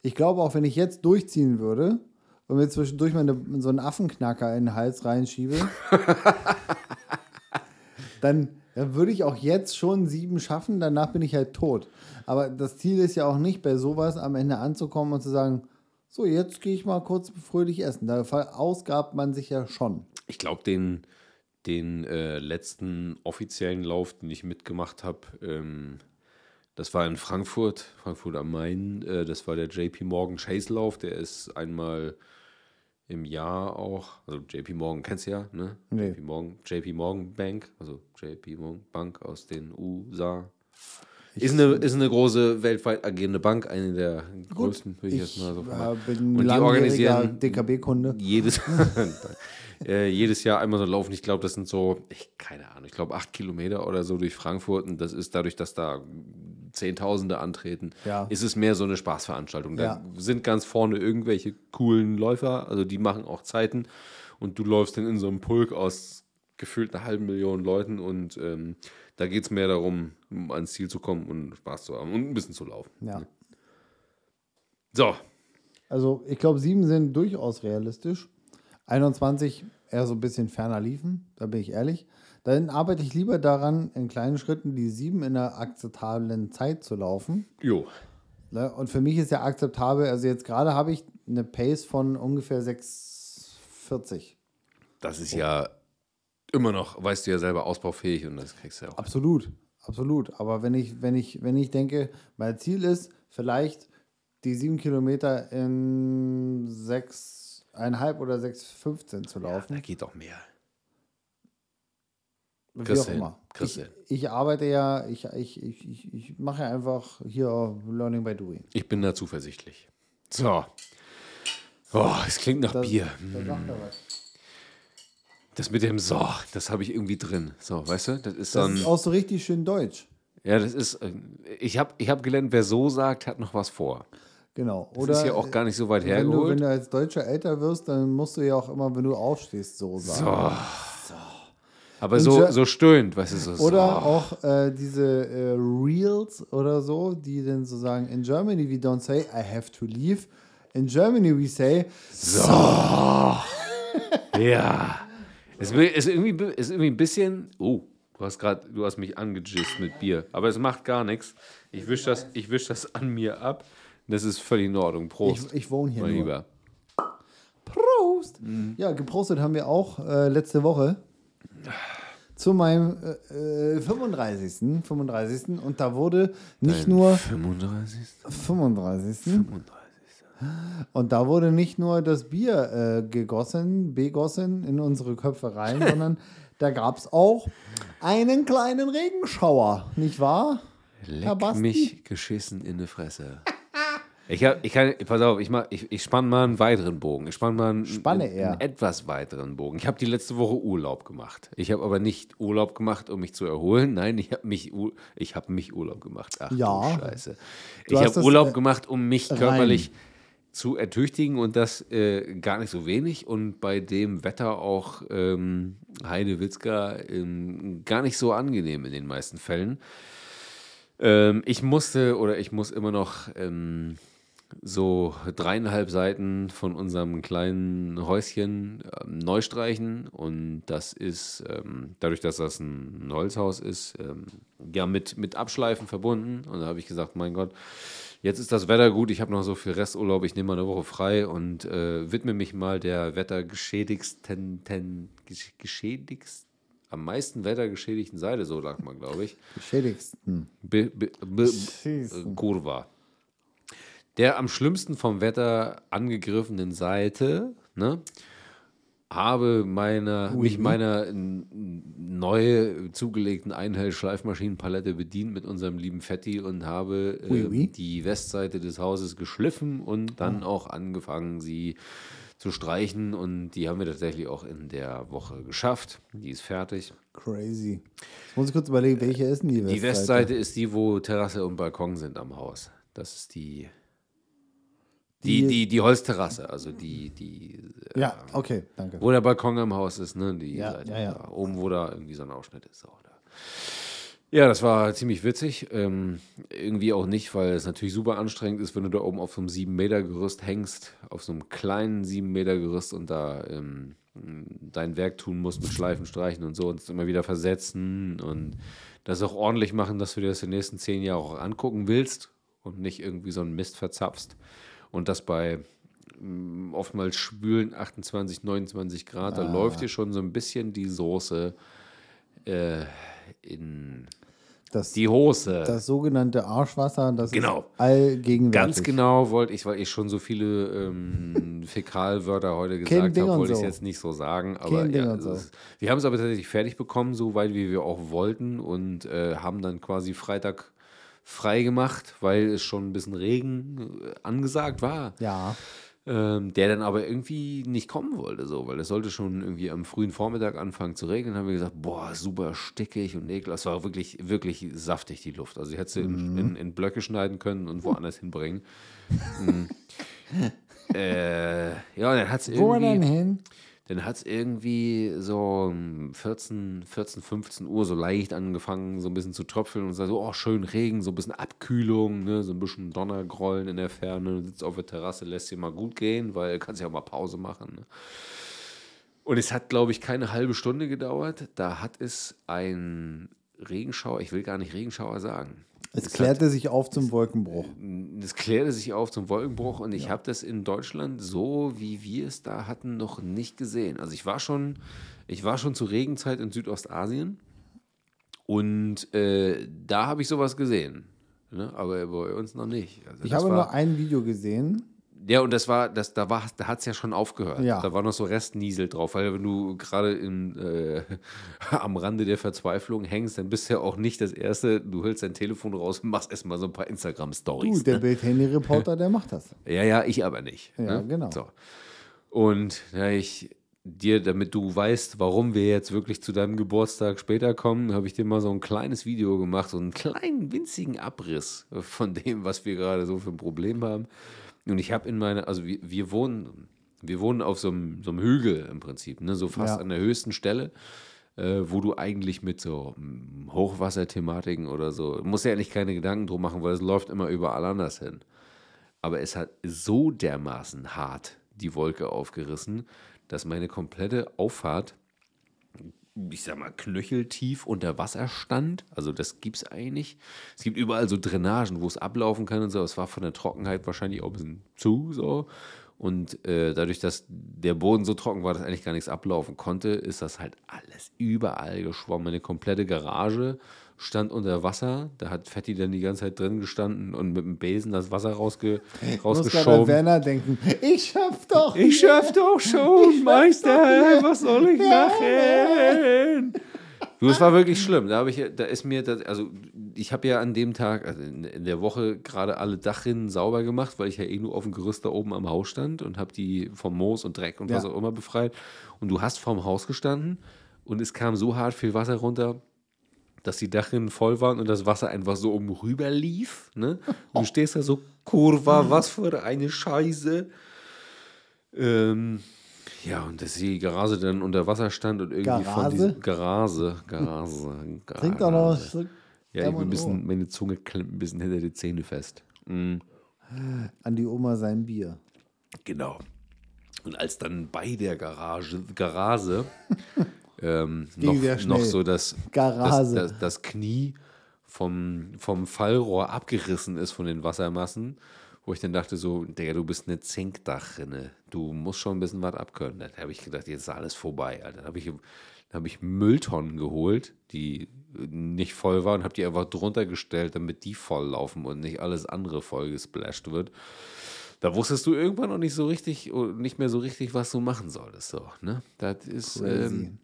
Ich glaube auch, wenn ich jetzt durchziehen würde und mir zwischendurch mal so einen Affenknacker in den Hals reinschiebe, dann, dann würde ich auch jetzt schon sieben schaffen, danach bin ich halt tot. Aber das Ziel ist ja auch nicht, bei sowas am Ende anzukommen und zu sagen, so, jetzt gehe ich mal kurz fröhlich essen. Da verausgabt man sich ja schon. Ich glaube, den, den äh, letzten offiziellen Lauf, den ich mitgemacht habe, ähm, das war in Frankfurt, Frankfurt am Main. Äh, das war der JP Morgan Chase Lauf. Der ist einmal im Jahr auch. Also JP Morgan kennst du ja, ne? Nee. JP, Morgan, JP Morgan Bank, also JP Morgan Bank aus den USA. Ist eine, ist eine große weltweit agierende Bank, eine der größten, würde ich, jetzt mal so sagen. bin Und die organisieren DKB-Kunde. jedes, äh, jedes Jahr einmal so laufen. Ich glaube, das sind so, ich, keine Ahnung, ich glaube acht Kilometer oder so durch Frankfurt. Und das ist dadurch, dass da Zehntausende antreten, Ja. ist es mehr so eine Spaßveranstaltung. Da Ja. sind ganz vorne irgendwelche coolen Läufer, also die machen auch Zeiten. Und du läufst dann in so einem Pulk aus gefühlt einer halben Million Leuten und ähm, da geht es mehr darum, um ans Ziel zu kommen und Spaß zu haben und ein bisschen zu laufen. Ja. So, Also ich glaube, sieben sind durchaus realistisch. 21 eher so ein bisschen ferner liefen, da bin ich ehrlich. Dann arbeite ich lieber daran, in kleinen Schritten die sieben in einer akzeptablen Zeit zu laufen. jo. Ne? Und für mich ist ja akzeptabel, also jetzt gerade habe ich eine Pace von ungefähr 6,40. Das ist ja immer noch, weißt du ja selber, ausbaufähig und das kriegst du ja auch. Absolut, absolut. Aber wenn ich, wenn ich, wenn ich denke, mein Ziel ist, vielleicht die sieben Kilometer in 6,5 oder 6,15 zu laufen. Da geht doch mehr. Wie Kriegst auch immer. Du Ich, ich arbeite ja, ich, ich, ich, ich, mache ja einfach hier Learning by Doing. Ich bin da zuversichtlich. So. Oh, es klingt nach Das, Bier. da sagt er was. Das mit dem So, das habe ich irgendwie drin. So, weißt du? Das ist so Das ist auch so richtig schön deutsch. Ja, das ist. äh, Ich habe ich hab gelernt, wer so sagt, hat noch was vor. Genau. Das Oder ist ja auch gar nicht so weit wenn du, wenn hergeholt. du als Deutscher älter wirst, dann musst du ja auch immer, wenn du aufstehst, so sagen. Aber In so, Ger- so stöhnt, weißt du, so. Oder so. auch äh, diese äh, Reels oder so, die dann so sagen, in Germany we don't say I have to leave. In Germany we say, Ja. Es ist irgendwie, ist irgendwie ein bisschen. Oh, du hast gerade, du hast mich angejist mit Bier. Aber es macht gar nichts. Ich wische das, ich wisch das an mir ab. Das ist völlig in Ordnung. Prost. ich, ich wohne hier mein nur. Lieber. Prost! Mhm. Ja, gepostet haben wir auch äh, letzte Woche zu meinem äh, äh, 35. 35. Und da wurde nicht nur 35. 35. 35. Und da wurde nicht nur das Bier äh, gegossen, begossen in unsere Köpfe rein, sondern da gab es auch einen kleinen Regenschauer, nicht wahr? Leck mich geschissen in die Fresse. Ich, hab, ich kann, pass auf, ich, mach- ich, ich spann mal einen weiteren Bogen. Ich spann mal einen, Spanne einen, einen etwas weiteren Bogen. Ich habe die letzte Woche Urlaub gemacht. Ich habe aber nicht Urlaub gemacht, um mich zu erholen. Nein, ich habe mich, ich hab mich Urlaub gemacht. Ach Ja. du Scheiße. Du ich habe Urlaub äh, gemacht, um mich rein. Zu ertüchtigen und das äh, gar nicht so wenig und bei dem Wetter auch ähm, Heide Witzka ähm, gar nicht so angenehm in den meisten Fällen. Ähm, ich musste oder ich muss immer noch ähm, so dreieinhalb Seiten von unserem kleinen Häuschen ähm, neu streichen und das ist ähm, dadurch, dass das ein Holzhaus ist, ähm, ja mit, mit Abschleifen verbunden und da habe ich gesagt, mein Gott, jetzt ist das Wetter gut, ich habe noch so viel Resturlaub, ich nehme mal eine Woche frei und äh, widme mich mal der wettergeschädigsten, ten, gesch- geschädigst, am meisten wettergeschädigten Seite, so sagt man, glaube ich. Beschädigsten. Be, be, be, Kurva. Der am schlimmsten vom Wetter angegriffenen Seite, ne, habe meiner, mich meiner neu zugelegten Einhell-Schleifmaschinenpalette bedient mit unserem lieben Fetti und habe äh, die Westseite des Hauses geschliffen und dann auch angefangen, sie zu streichen. Und die haben wir tatsächlich auch in der Woche geschafft. Die ist fertig. Crazy. Jetzt muss ich kurz überlegen, welche ist denn die Westseite? Die Westseite ist die, wo Terrasse und Balkon sind am Haus. Das ist die. Die, Die- die, die Holzterrasse, also die, die, äh, Ja, okay, danke. wo der Balkon am Haus ist, ne? Die Ja, Seite ja, ja. Da, oben, wo da irgendwie so ein Ausschnitt ist. So, da. Ja, das war ziemlich witzig. Ähm, irgendwie auch nicht, weil es natürlich super anstrengend ist, wenn du da oben auf so einem 7-Meter-Gerüst hängst, auf so einem kleinen 7-Meter-Gerüst und da ähm, dein Werk tun musst mit Schleifen, Streichen und so und es immer wieder versetzen und das auch ordentlich machen, dass du dir das die nächsten zehn Jahre auch angucken willst und nicht irgendwie so einen Mist verzapfst. Und das bei mm, oftmals schwülen 28, 29 Grad, da läuft dir schon so ein bisschen die Soße äh, in Das, die Hose. das sogenannte Arschwasser, das Genau. ist allgegenwärtig. Ganz genau wollte ich, weil ich schon so viele ähm, Fäkalwörter heute gesagt habe, wollte ich es so. jetzt nicht so sagen. Aber ja, so. ist, wir haben es aber tatsächlich fertig bekommen, so weit wie wir auch wollten und äh, haben dann quasi Freitag frei gemacht, weil es schon ein bisschen Regen äh, angesagt war. Ja, Ähm, der dann aber irgendwie nicht kommen wollte, so, weil es sollte schon irgendwie am frühen Vormittag anfangen zu regnen. haben wir gesagt, boah, super stickig und ekelhaft. Es war wirklich, wirklich saftig, die Luft. Also, ich hätte sie in, in, in Blöcke schneiden können und woanders hinbringen. Mm. äh, ja, dann hat es wo denn irgendwie, hin? Dann hat's irgendwie so um 14, 14, 15 Uhr so leicht angefangen, so ein bisschen zu tröpfeln und so, oh, schön Regen, so ein bisschen Abkühlung, ne, so ein bisschen Donnergrollen in der Ferne, sitzt auf der Terrasse, lässt dir mal gut gehen, weil kannst ja auch mal Pause machen. Ne? Und es hat, glaube ich, keine halbe Stunde gedauert. Da hat es ein Regenschauer, ich will gar nicht Regenschauer sagen. Es hat- klärte sich auf zum Wolkenbruch. es klärte sich auf zum Wolkenbruch und ich habe das in Deutschland so, wie wir es da hatten, noch nicht gesehen. Also ich war schon, ich war schon zur Regenzeit in Südostasien und äh, da habe ich sowas gesehen. Ne? Aber bei uns noch nicht. Also Ich habe nur ein Video gesehen. Ja, und das war, das, da war, da hat es ja schon aufgehört. Ja. Da war noch so Restniesel drauf, weil wenn du gerade äh, am Rande der Verzweiflung hängst, dann bist du ja auch nicht das Erste, du hältst dein Telefon raus und machst erstmal so ein paar Du, Instagram-Stories. der Bild-Handy-Reporter, der macht das. Ja, ja, ich aber nicht. Ja, ne? genau. So. Und ja, ich dir, damit du weißt, warum wir jetzt wirklich zu deinem Geburtstag später kommen, habe ich dir mal so ein kleines Video gemacht, so einen kleinen, winzigen Abriss von dem, was wir gerade so für ein Problem haben. Und ich habe in meiner, also wir, wir wohnen, wir wohnen auf so einem, so einem Hügel im Prinzip, ne? so fast Ja. an der höchsten Stelle. Äh, wo du eigentlich mit so mm, Hochwasserthematiken oder so, musst ja eigentlich keine Gedanken drum machen, weil es läuft immer überall anders hin. Aber es hat so dermaßen hart die Wolke aufgerissen, dass meine komplette Auffahrt, ich sag mal, knöcheltief unter Wasser stand. Also das gibt's eigentlich. Es gibt überall so Drainagen, wo es ablaufen kann und so. Es war von der Trockenheit wahrscheinlich auch ein bisschen zu so. Und äh, dadurch, dass der Boden so trocken war, dass eigentlich gar nichts ablaufen konnte, ist das halt alles überall geschwommen. Meine komplette Garage stand unter Wasser. Da hat Fetti dann die ganze Zeit drin gestanden und mit dem Besen das Wasser rausge Ich rausgeschoben. Werner denken. Ich schaff doch. Ich schaff doch schon, Meister. Was soll ich machen? Du, es war wirklich schlimm. Da habe ich, da ist mir, das, also ich habe ja an dem Tag, also in, in der Woche, gerade alle Dachrinnen sauber gemacht, weil ich ja eh nur auf dem Gerüst da oben am Haus stand und habe die vom Moos und Dreck und was Ja. auch immer befreit. Und du hast vorm Haus gestanden und es kam so hart viel Wasser runter, dass die Dachrinnen voll waren und das Wasser einfach so oben rüber lief. Ne? Und Du stehst da so, Kurva, was für eine Scheiße. Ähm, ja, und dass die Garage dann unter Wasser stand und irgendwie von Garage? diesem Garage, Garage, Trink doch noch Garage. Stück. Ja, ich bin ein bisschen, meine Zunge klemmt ein bisschen hinter die Zähne fest. Mm, An die Oma sein Bier. genau. Und als dann bei der Garage, Garage ähm, noch, noch so das, das, das, das Knie vom, vom Fallrohr abgerissen ist von den Wassermassen, wo ich dann dachte so, Digga, du bist eine Zinkdachrinne. Du musst schon ein bisschen was abkönnen. Dann habe ich gedacht, jetzt ist alles vorbei. Alter. Dann habe ich, dann hab ich Mülltonnen geholt, die nicht voll waren, und habe die einfach drunter gestellt, damit die voll laufen und nicht alles andere voll gesplasht wird. Da wusstest du irgendwann noch nicht so richtig, nicht mehr so richtig, was du machen solltest. So, ne? Das ist, ähm,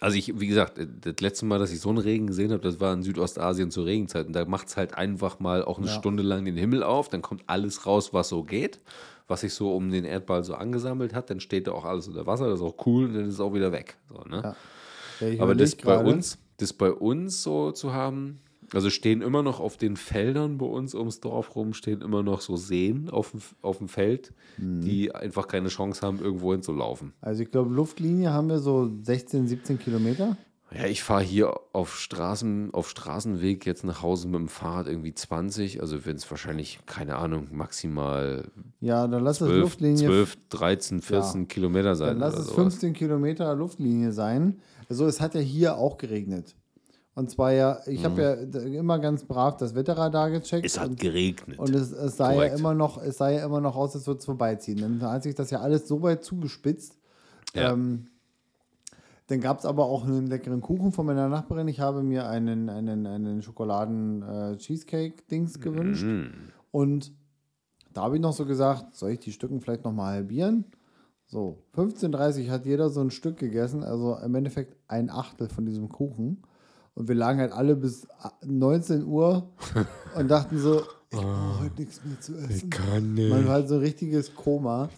also ich, wie gesagt, das letzte Mal, dass ich so einen Regen gesehen habe, das war in Südostasien zur Regenzeit. Und da macht es halt einfach mal auch eine Ja. Stunde lang den Himmel auf, dann kommt alles raus, was so geht, was sich so um den Erdball so angesammelt hat, dann steht da auch alles unter Wasser, das ist auch cool und dann ist es auch wieder weg. So, ne? Ja. Aber das bei uns, das bei uns so zu haben, also stehen immer noch auf den Feldern bei uns ums Dorf rum, stehen immer noch so Seen auf dem, auf dem Feld, Mhm. die einfach keine Chance haben, irgendwo hinzulaufen. Also ich glaube, Luftlinie haben wir so 16, 17 Kilometer. Ja, ich fahre hier auf Straßen, auf Straßenweg jetzt nach Hause mit dem Fahrrad irgendwie 20, also wenn es wahrscheinlich, keine Ahnung, maximal Ja, dann lass es 12, Luftlinie. 12 13, 14 Kilometer sein. Dann lass es sowas. 15 Kilometer Luftlinie sein. Also es hat ja hier auch geregnet. Und zwar ja, ich habe ja immer ganz brav das Wetterradar gecheckt. Mhm. Es hat und, geregnet. und es, es sah ja immer noch, es sah ja immer noch aus, als würde es vorbeiziehen. Dann hat sich das ja alles so weit zugespitzt. Ja. Ähm, dann gab es aber auch einen leckeren Kuchen von meiner Nachbarin. Ich habe mir einen, einen, einen Schokoladen-Cheesecake-Dings gewünscht. Mhm. Und da habe ich noch so gesagt, soll ich die Stücken vielleicht noch mal halbieren? So, 15.30 Uhr hat jeder so ein Stück gegessen, also im Endeffekt ein Achtel von diesem Kuchen. Und wir lagen halt alle bis 19 Uhr und dachten so, ich brauche heute nichts mehr zu essen. kann Man war halt so ein richtiges Koma.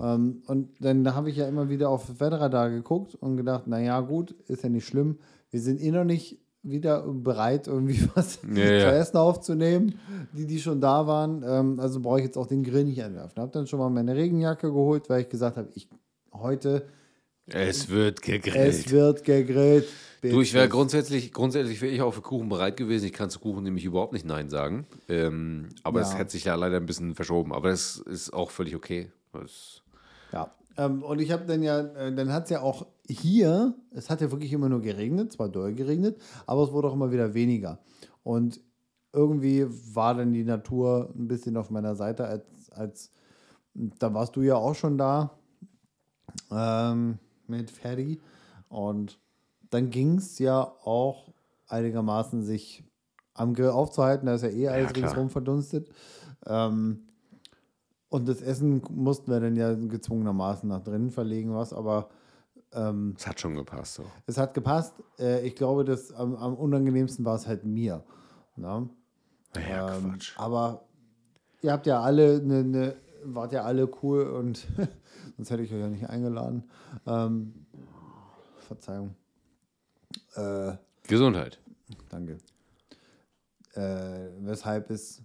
Ähm, und dann habe ich ja immer wieder auf Wetterradar geguckt und gedacht, naja, gut, ist ja nicht schlimm. Wir sind eh noch nicht wieder bereit, irgendwie was Ja, ja. zu essen aufzunehmen, die, die schon da waren. Ähm, also brauche ich jetzt auch den Grill nicht anwerfen. Habe dann schon mal meine Regenjacke geholt, weil ich gesagt habe, ich heute, Es wird gegrillt. es wird gegrillt. Du, ich wäre grundsätzlich, grundsätzlich wäre ich auch für Kuchen bereit gewesen. Ich kann zu Kuchen nämlich überhaupt nicht Nein sagen. Ähm, aber es Ja. hat sich ja leider ein bisschen verschoben. Aber das ist auch völlig okay. Das, Ja. Ähm, und ich habe dann ja, äh, dann hat es ja auch hier, es hat ja wirklich immer nur geregnet, zwar doll geregnet, aber es wurde auch immer wieder weniger. Und irgendwie war dann die Natur ein bisschen auf meiner Seite, als, als da warst du ja auch schon da ähm, mit Ferdi. Und dann ging es ja auch einigermaßen sich am Grill aufzuhalten, da ist ja eh alles klar. ringsrum verdunstet. Ähm, und das Essen mussten wir dann ja gezwungenermaßen nach drinnen verlegen, was, aber ähm, das hat schon gepasst. So. es hat gepasst. Äh, ich glaube, das am, am unangenehmsten war es halt mir. Ne? Ja, Ähm, Quatsch. aber ihr habt ja alle eine, eine, wart ja alle cool und sonst hätte ich euch ja nicht eingeladen. Ähm, Verzeihung. Äh, Gesundheit. Danke. Äh, weshalb es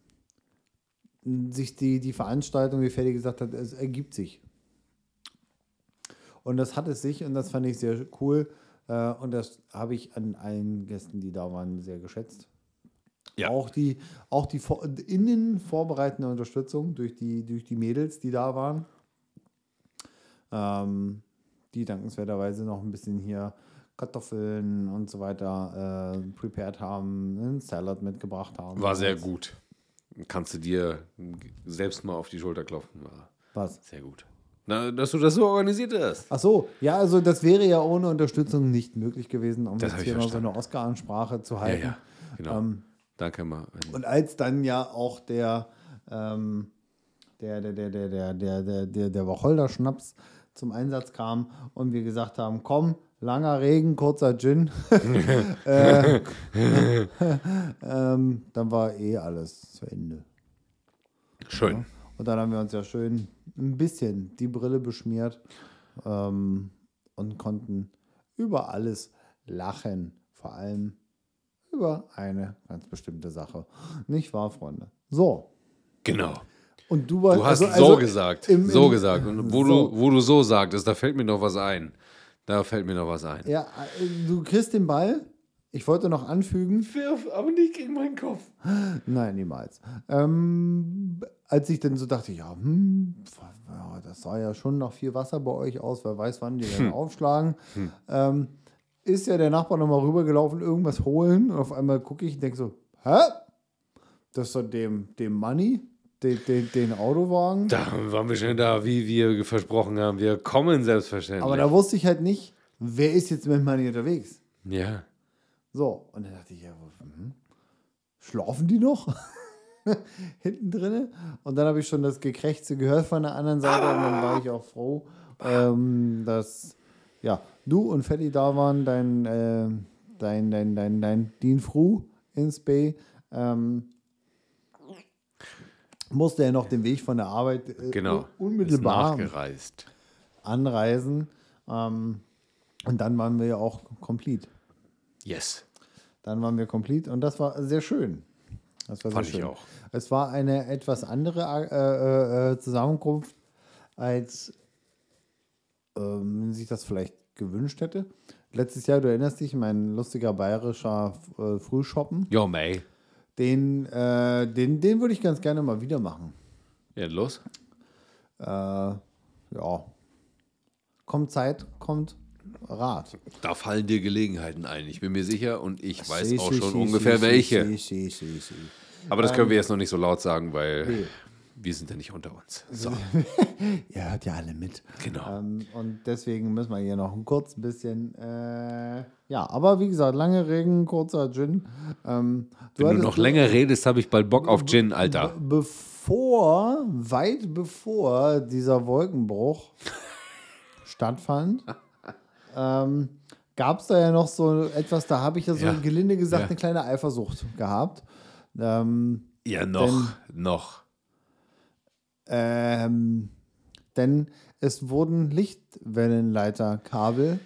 sich die, die Veranstaltung, wie Ferdi gesagt hat, es ergibt sich. Und das hat es sich und das fand ich sehr cool. Äh, und das habe ich an allen Gästen, die da waren, sehr geschätzt. Ja. Auch die, auch die vor- innen vorbereitende Unterstützung durch die, durch die Mädels, die da waren. Ähm, die dankenswerterweise noch ein bisschen hier Kartoffeln und so weiter äh, prepared haben, einen Salat mitgebracht haben. War sehr gut. Kannst du dir selbst mal auf die Schulter klopfen. War Was? sehr gut. Na, dass du das so organisiert hast. Ach so, ja, also das wäre ja ohne Unterstützung nicht möglich gewesen, um Das jetzt hier noch so eine Oscar-Ansprache zu Ja, halten. ja. Genau. Ähm, Danke mal. Und als dann ja auch der, ähm, der, der, der, der, der, der, der, der Wacholder-Schnaps zum Einsatz kam und wir gesagt haben, komm, langer Regen, kurzer Gin. äh, ähm, dann war eh alles zu Ende. Schön. Und dann haben wir uns ja schön ein bisschen die Brille beschmiert ähm, und konnten über alles lachen. Vor allem über eine ganz bestimmte Sache. Nicht wahr, Freunde? So. Genau. Und du warst Du hast also- so also gesagt. im- so im- gesagt. Und wo, so. Du, wo du so sagtest, da fällt mir noch was ein. Da fällt mir noch was ein. Ja, äh, du kriegst den Ball. Ich wollte noch anfügen. Wirf, aber nicht gegen meinen Kopf. Nein, niemals. Ähm, als ich dann so dachte, ja, hm, das sah ja schon nach viel Wasser bei euch aus, wer weiß, wann die dann aufschlagen. Ähm, ist ja der Nachbar nochmal rübergelaufen, irgendwas holen. Und auf einmal gucke ich und denke so, hä? Das ist doch dem, dem Money, den, den, den Autowagen. Da waren wir schon da, wie wir versprochen haben. Wir kommen selbstverständlich. Aber da wusste ich halt nicht, wer ist jetzt mit Money unterwegs. ja. So, und dann dachte ich, ja, hm, schlafen die noch? Hinten drinne. Und dann habe ich schon das Gekrächze gehört von der anderen Seite und dann war ich auch froh, ähm, dass ja, du und Fetti da waren, dein, äh, dein, dein, dein, dein Dean Fru ins Bay. Ähm, musste er noch den Weg von der Arbeit äh, Genau. un- unmittelbar anreisen. Ähm, und dann waren wir ja auch complete. Yes. Dann waren wir complete und das war sehr schön. Das war Fand sehr ich schön. auch. Es war eine etwas andere äh, äh, Zusammenkunft, als ähm, man sich das vielleicht gewünscht hätte. Letztes Jahr, du erinnerst dich, mein lustiger bayerischer äh, Frühshoppen, Jo, May. Den, äh, den, den würde ich ganz gerne mal wieder machen. Ja, los. Äh, ja. Kommt Zeit, kommt Rat. Da fallen dir Gelegenheiten ein. Ich bin mir sicher und ich weiß auch schon ungefähr welche. Aber das können wir jetzt noch nicht so laut sagen, weil Nee. Wir sind ja nicht unter uns. So, Ihr hört ja alle mit. genau. Ähm, und deswegen müssen wir hier noch ein kurz bisschen. Äh, ja, aber wie gesagt, lange Regen, kurzer Gin. Ähm, Wenn du noch länger redest, habe ich bald Bock auf Gin, Alter. Be- Bevor, weit bevor dieser Wolkenbruch stattfand, ähm, gab es da ja noch so etwas, da habe ich ja so Ja. gelinde gesagt Ja. eine kleine Eifersucht gehabt. Ähm, Ja, noch, noch. Ähm, denn es wurden Lichtwellenleiterkabel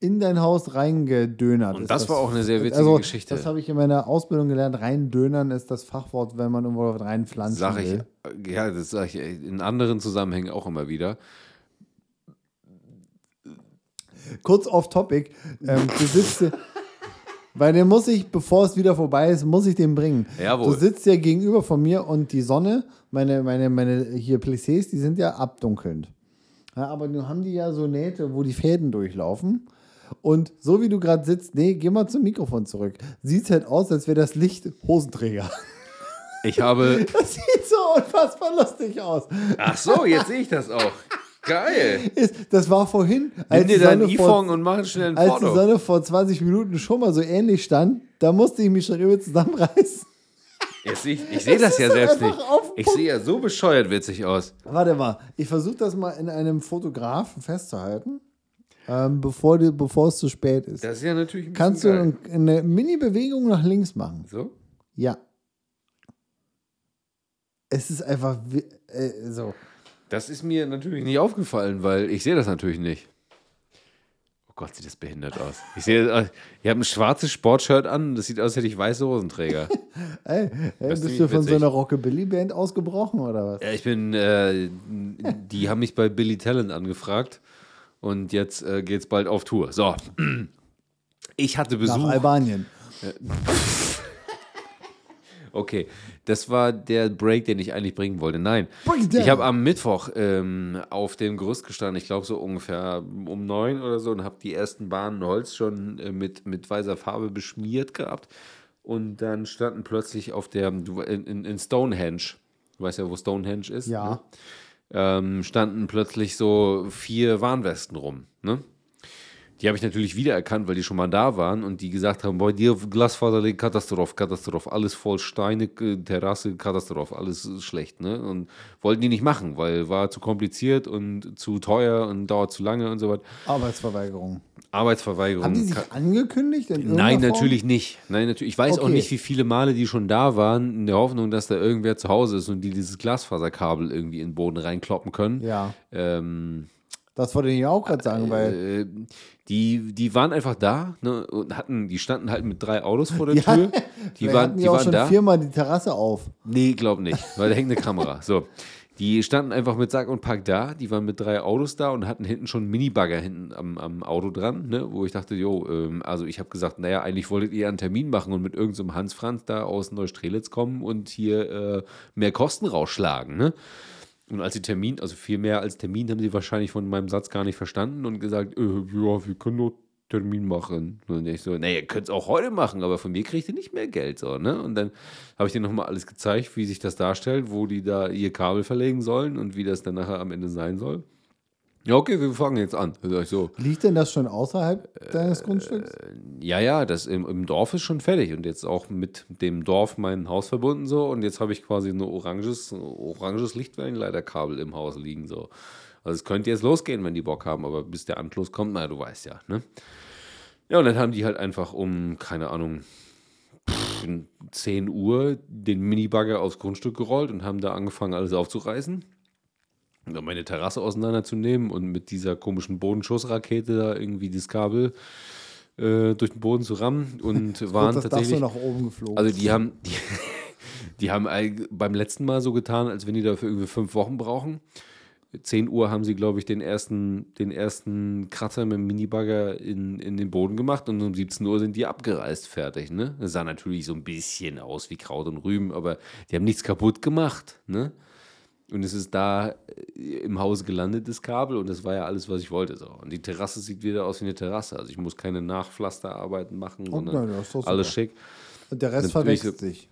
in dein Haus reingedönert. Und ist das war auch eine sehr witzige also, Geschichte. Das habe ich in meiner Ausbildung gelernt. Reindönern ist das Fachwort, wenn man irgendwo reinpflanzen Sag ich, will. ja, das sage ich in anderen Zusammenhängen auch immer wieder. Kurz off topic. Ähm, du sitzt Weil den muss ich, bevor es wieder vorbei ist, muss ich den bringen. Jawohl. Du sitzt ja gegenüber von mir und die Sonne, meine, meine, meine hier Plissés, die sind ja abdunkelnd. Ja, aber nun haben die ja so Nähte, wo die Fäden durchlaufen. Und so wie du gerade sitzt, nee, geh mal zum Mikrofon zurück. Sieht halt aus, als wäre das Licht Hosenträger. Ich habe. Das sieht so unfassbar lustig aus. Ach so, jetzt sehe ich das auch. Geil. Das war vorhin, Nimm als die, dir deinen Sonne vor, iPhone und mach schnell ein als die Foto. Sonne vor 20 Minuten schon mal so ähnlich stand. Da musste ich mich schon übel zusammenreißen. Jetzt ich, ich sehe das ja selbst nicht. Ich sehe ja so bescheuert witzig aus. Warte mal, ich versuche das mal in einem Fotografen festzuhalten, ähm, bevor, die, bevor es zu spät ist. Das ist ja natürlich ein Kannst du geil. ein- eine Mini-Bewegung nach links machen? So? Ja. Es ist einfach äh, so. Das ist mir natürlich nicht aufgefallen, weil ich sehe das natürlich nicht. Oh Gott, sieht das behindert aus. Ich sehe, äh, ihr habt ein schwarzes Sportshirt an, das sieht aus, als hätte ich weiße Hosenträger. Ey, ey, bist du von so witzig. einer Rockabilly-Band ausgebrochen oder was? Ja, ich bin, äh, die haben mich bei Billy Talent angefragt und jetzt äh, geht's bald auf Tour. So. Ich hatte Nach Besuch. Albanien. Okay, das war der Break, den ich eigentlich bringen wollte. Nein, ich habe am Mittwoch ähm, auf dem Gerüst gestanden, ich glaube so ungefähr um neun oder so, und habe die ersten Bahnen Holz schon äh, mit, mit weißer Farbe beschmiert gehabt. Und dann standen plötzlich auf der, in, in Stonehenge, du weißt ja, wo Stonehenge ist? Ja. Ne? Ähm, standen plötzlich so vier Warnwesten rum. Ne? Die habe ich natürlich wiedererkannt, weil die schon mal da waren und die gesagt haben, bei dir Glasfaserlegen, Katastrophe, Katastrophe, alles voll Steine, äh, Terrasse, Katastrophe, alles schlecht, ne? Und wollten die nicht machen, weil war zu kompliziert und zu teuer und dauert zu lange und so weiter. Arbeitsverweigerung. Arbeitsverweigerung. Haben die sich angekündigt? Nein, Form? natürlich nicht. Nein, natürlich. Ich weiß auch Okay. nicht, wie viele Male die schon da waren, in der Hoffnung, dass da irgendwer zu Hause ist und die dieses Glasfaserkabel irgendwie in den Boden reinkloppen können. Ja, Ähm, das wollte ich auch gerade sagen, weil äh, die, die waren einfach da ne, und hatten, die standen halt mit drei Autos vor der Ja, Tür. Die waren, hatten die ja auch waren schon da. viermal die Terrasse auf. Nee, glaub nicht, weil da hängt eine Kamera. So. Die standen einfach mit Sack und Pack da, die waren mit drei Autos da und hatten hinten schon einen Minibagger hinten am, am Auto dran, ne, wo ich dachte, jo, ähm, also ich habe gesagt, naja, eigentlich wolltet ihr einen Termin machen und mit irgendeinem so Hans Franz da aus Neustrelitz kommen und hier äh, mehr Kosten rausschlagen, ne? Und als die Termin, also viel mehr als Termin, haben sie wahrscheinlich von meinem Satz gar nicht verstanden und gesagt, äh, ja, wir können nur Termin machen. Und ich so, nee, ihr könnt es auch heute machen, aber von mir kriegt ihr nicht mehr Geld. So, ne? Und dann habe ich denen nochmal alles gezeigt, wie sich das darstellt, wo die da ihr Kabel verlegen sollen und wie das dann nachher am Ende sein soll. Ja, okay, wir fangen jetzt an. So, Liegt denn das schon außerhalb deines Grundstücks? ja, ja, das im, im Dorf ist schon fertig und jetzt auch mit dem Dorf mein Haus verbunden so und jetzt habe ich quasi ein oranges, oranges Lichtwellenleiterkabel im Haus liegen so. Also es könnte jetzt losgehen, wenn die Bock haben, aber bis der Anschluss kommt, na, du weißt ja, ne? Ja, und dann haben die halt einfach um, keine Ahnung, pff, 10 Uhr den Minibagger aufs Grundstück gerollt und haben da angefangen, alles aufzureißen. Meine Terrasse auseinanderzunehmen und mit dieser komischen Bodenschussrakete da irgendwie das Kabel äh, durch den Boden zu rammen und waren das tatsächlich. nach oben geflogen. Also die haben, die, die haben beim letzten Mal so getan, als wenn die dafür irgendwie fünf Wochen brauchen. 10 Uhr haben sie, glaube ich, den ersten, den ersten Kratzer mit dem Minibagger in, in den Boden gemacht und um 17 Uhr sind die abgereist fertig. Ne? Das sah natürlich so ein bisschen aus wie Kraut und Rüben, aber die haben nichts kaputt gemacht. Ne? Und es ist da äh, im Haus gelandet, das Kabel, und das war ja alles, was ich wollte. So. Und die Terrasse sieht wieder aus wie eine Terrasse. Also ich muss keine Nachpflasterarbeiten machen, Oh, sondern nein, alles schick. Und der Rest natürlich verwechselt sich.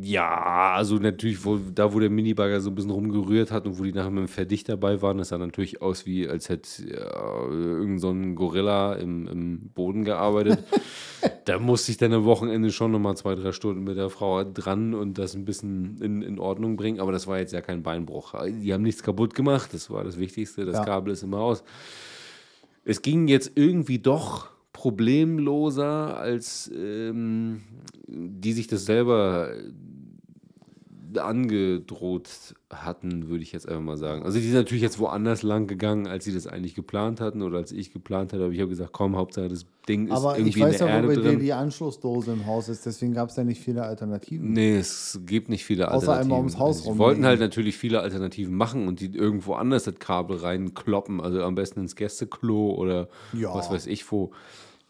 Ja, also natürlich, wo, da wo der Minibagger so ein bisschen rumgerührt hat und wo die nachher mit dem Verdicht dabei waren, das sah natürlich aus wie, als hätte ja, irgend so ein Gorilla im, im Boden gearbeitet. da musste ich dann am Wochenende schon nochmal zwei, drei Stunden mit der Frau dran und das ein bisschen in, in Ordnung bringen. Aber das war jetzt ja kein Beinbruch. Die haben nichts kaputt gemacht, das war das Wichtigste. Das Ja. Kabel ist immer aus. Es ging jetzt irgendwie doch problemloser, als ähm, die sich das selber angedroht hatten, würde ich jetzt einfach mal sagen. Also die sind natürlich jetzt woanders lang gegangen, als sie das eigentlich geplant hatten oder als ich geplant hatte. Aber ich habe gesagt, komm, Hauptsache das Ding ist Aber irgendwie ich weiß in der ja, wo Erde bei dir die Anschlussdose im Haus ist, deswegen gab es da nicht viele Alternativen. Nee, es gibt nicht viele Außer Alternativen. einmal ums Haus Sie rumlegen. wollten halt natürlich viele Alternativen machen und die irgendwo anders das Kabel reinkloppen. Also am besten ins Gästeklo oder Ja. was weiß ich wo.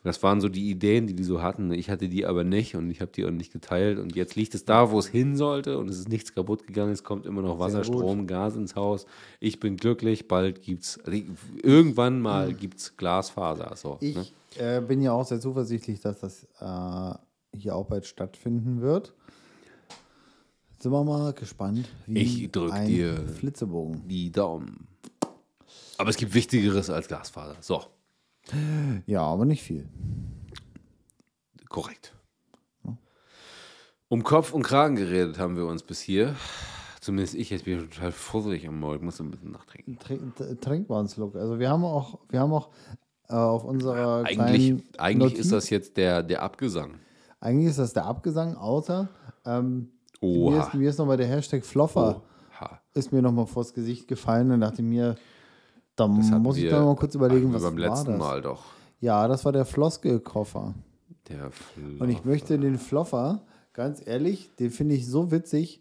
Das waren so die Ideen, die die so hatten. Ich hatte die aber nicht und ich habe die auch nicht geteilt. Und jetzt liegt es da, wo es hin sollte und es ist nichts kaputt gegangen. Es kommt immer noch Wasser. Strom, Gas ins Haus. Ich bin glücklich. Bald gibt's irgendwann mal gibt's Glasfaser. So, Ich ne? äh, bin ja auch sehr zuversichtlich, dass das äh, hier auch bald stattfinden wird. Sind wir mal gespannt, wie Ich drück ein dir. Flitzebogen. Die Daumen. Aber es gibt Wichtigeres als Glasfaser. So. Ja, aber nicht viel. Korrekt. Um Kopf und Kragen geredet haben wir uns bis hier. Zumindest ich, jetzt bin ich total fusselig am Morgen. Ich muss ein bisschen nachtrinken. Trink, t- trink mal einen Schluck. Also wir haben auch, wir haben auch äh, auf unserer Eigentlich, eigentlich Notiz, ist das jetzt der, der Abgesang. eigentlich ist das der Abgesang, außer ähm, mir ist, mir ist nochmal der Hashtag Floffer Oha. ist mir nochmal vors Gesicht gefallen und dachte mir, da muss ich dann mal kurz überlegen, was beim war letzten das? Mal doch. Ja, das war der Floskelkoffer. Der Und ich möchte den Floffer, ganz ehrlich, den finde ich so witzig.